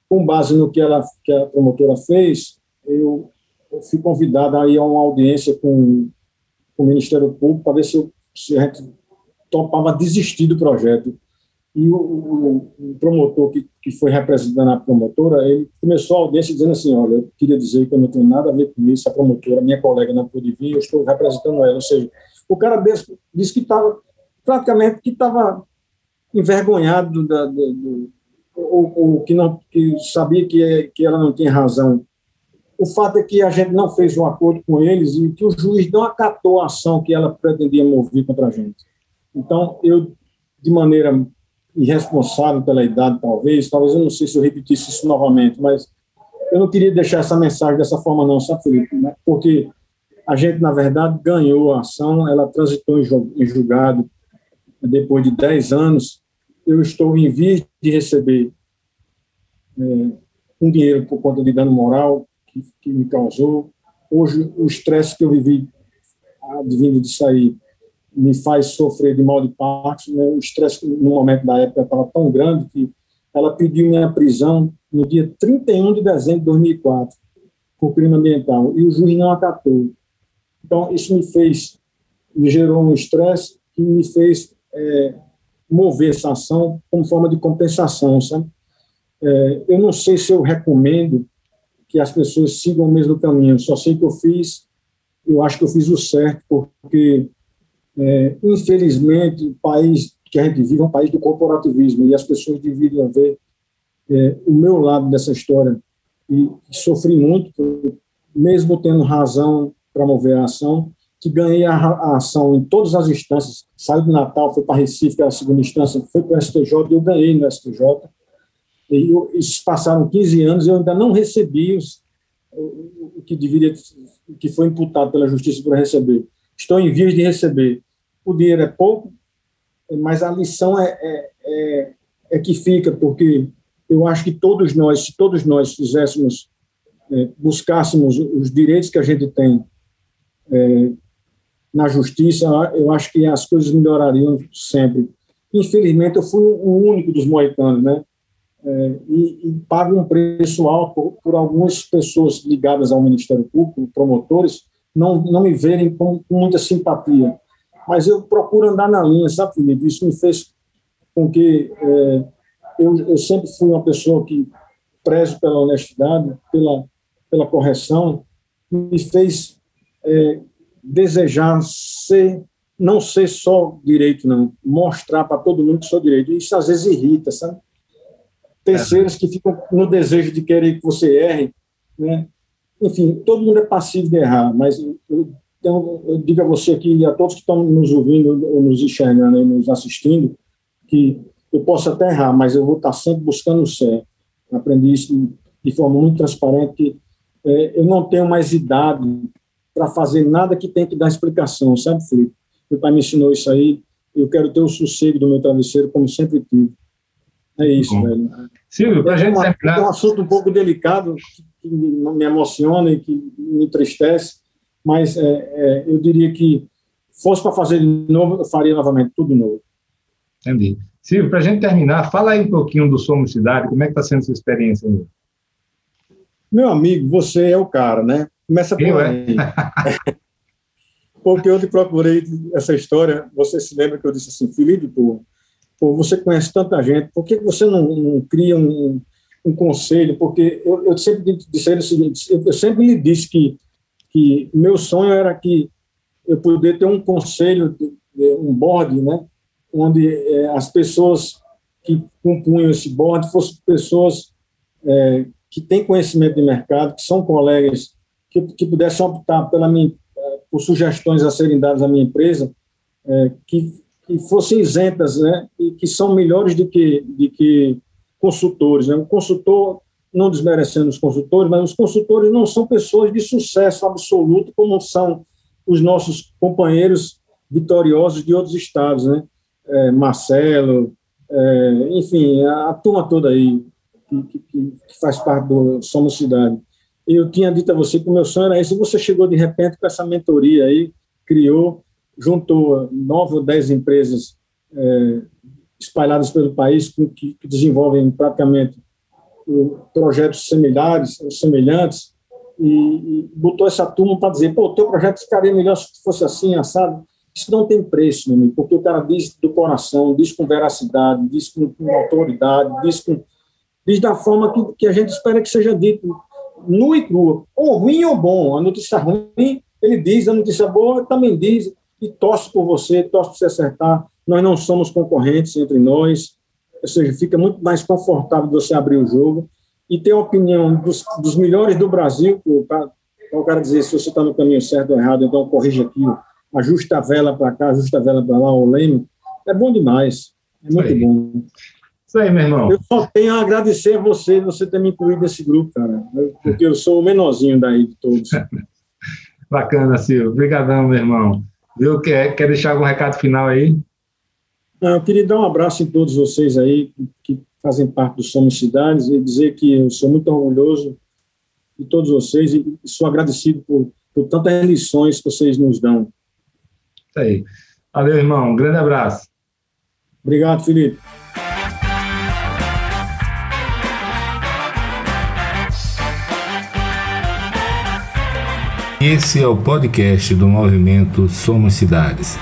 com base no que, ela, que a promotora fez, eu, eu fui convidado a ir a uma audiência com com o Ministério Público para ver se, eu, se a gente topava desistir do projeto. E o, o, o promotor que, que foi representando a promotora, ele começou a audiência dizendo assim, olha, eu queria dizer que eu não tenho nada a ver com isso, a promotora, minha colega não pôde vir, eu estou representando ela. Ou seja, o cara desse, disse que estava, praticamente, que estava envergonhado da, do, do, ou, ou, que não que sabia que, que ela não tinha razão o fato é que a gente não fez um acordo com eles e que o juiz não acatou a ação que ela pretendia mover contra a gente. Então, eu, de maneira irresponsável pela idade, talvez, talvez eu não sei se eu repetisse isso novamente, mas eu não queria deixar essa mensagem dessa forma, não, sabe, Felipe? Né? Porque a gente, na verdade, ganhou a ação, ela transitou em julgado depois de 10 anos. Eu estou em vias de receber é, um dinheiro por conta de dano moral, que, que me causou. Hoje, o estresse que eu vivi, advindo de sair, me faz sofrer de mal de parte. Né? O estresse, no momento da época, estava tão grande que ela pediu minha prisão no dia 31 de dezembro de 2004, por crime ambiental, e o juiz não acatou. Então, isso me fez, me gerou um estresse que me fez é, mover essa ação como forma de compensação, sabe? É, eu não sei se eu recomendo que as pessoas sigam o mesmo caminho. Só sei que eu fiz, eu acho que eu fiz o certo, porque, é, infelizmente, o país que a gente vive é um país do corporativismo e as pessoas deveriam ver é, o meu lado dessa história. E, sofri muito, mesmo tendo razão para mover a ação, que ganhei a, a, ação em todas as instâncias. Saí do Natal, fui para Recife, que era a segunda instância, fui para o STJ e eu ganhei no STJ e eu, passaram 15 anos e eu ainda não recebi os, o, o, que deveria, o que foi imputado pela justiça para receber. Estou em vias de receber. O dinheiro é pouco, mas a lição é, é, é, é que fica, porque eu acho que todos nós, se todos nós fizéssemos, é, buscássemos os direitos que a gente tem é, na justiça, eu acho que as coisas melhorariam sempre. Infelizmente, eu fui o único dos moicanos, né? é, e, e paga um preço alto por, algumas pessoas ligadas ao Ministério Público, promotores, não, não me verem com, com, muita simpatia. Mas eu procuro andar na linha, sabe, Felipe? Isso me fez com que é, eu, eu sempre fui uma pessoa que prezo pela honestidade, pela, pela correção, me fez é, desejar ser, não ser só direito, não, mostrar para todo mundo que sou direito. Isso às vezes irrita, sabe? terceiros que ficam no desejo de querer que você erre, né? Enfim, todo mundo é passivo de errar, mas eu, eu, eu digo a você aqui e a todos que estão nos ouvindo, ou nos enxergando e nos assistindo, que eu posso até errar, mas eu vou estar sempre buscando o certo. Aprendi isso de forma muito transparente, que é, eu não tenho mais idade para fazer nada que tenha que dar explicação, sabe, Felipe? Meu pai me ensinou isso aí, eu quero ter o sossego do meu travesseiro, como sempre tive. É isso, Bom. velho. Silvio, para a gente terminar... É um assunto um pouco delicado, que, me emociona e que me entristece, mas é, é, eu diria que fosse para fazer de novo, eu faria novamente tudo novo. Entendi. Silvio, para a gente terminar, fala aí um pouquinho do Somos Cidade, como é que está sendo essa experiência aí? Meu amigo, você é o cara, né? Começa por eu, é? aí. É? Porque eu te procurei essa história, você se lembra que eu disse assim, Felipe, pô, pô você conhece tanta gente, por que você não, não cria um, um, conselho? Porque eu, eu sempre disse o seguinte, eu sempre lhe disse que, que meu sonho era que eu pudesse ter um conselho, um board, né, onde é, as pessoas que compunham esse board fossem pessoas é, que têm conhecimento de mercado, que são colegas, que, que pudessem optar pela minha, por sugestões a serem dadas à minha empresa, é, que, que fossem isentas, né, e que são melhores do que, de que consultores. Né? O consultor, não desmerecendo os consultores, mas os consultores não são pessoas de sucesso absoluto, como são os nossos companheiros vitoriosos de outros estados, né? É, Marcelo, é, enfim, a, a, turma toda aí que, que, que, faz parte do Somos Cidade eu tinha dito a você que o meu sonho era esse, você chegou de repente com essa mentoria aí, criou, juntou nove ou dez empresas é, espalhadas pelo país que, que desenvolvem praticamente projetos similares, semelhantes, e, e botou essa turma para dizer, pô, o teu projeto ficaria melhor se fosse assim, assado. Isso não tem preço, meu amigo, porque o cara diz do coração, diz com veracidade, diz com, com autoridade, diz, com, diz da forma que, que a gente espera que seja dito nu e crua, ou ruim ou bom. A notícia ruim, ele diz, a notícia boa também diz, e torce por você, torce por você acertar. Nós não somos concorrentes entre nós, ou seja, fica muito mais confortável você abrir o jogo e ter a opinião dos, dos melhores do Brasil, para o cara dizer se você está no caminho certo ou errado, então corrija aqui, ajusta a vela para cá, ajusta a vela para lá, o leme, é bom demais, é muito bom. Isso aí, meu irmão. Eu só tenho a agradecer a você, você ter me incluído nesse grupo, cara, porque eu sou o menorzinho daí de todos. Bacana, Silvio. Obrigadão, meu irmão. Viu? Quer, quer deixar algum recado final aí? Não, eu queria dar um abraço em todos vocês aí que fazem parte do Somos Cidades e dizer que eu sou muito orgulhoso de todos vocês e sou agradecido por, por tantas lições que vocês nos dão. Isso aí. Valeu, irmão. Um grande abraço. Obrigado, Felipe. Esse é o podcast do movimento Somos Cidades.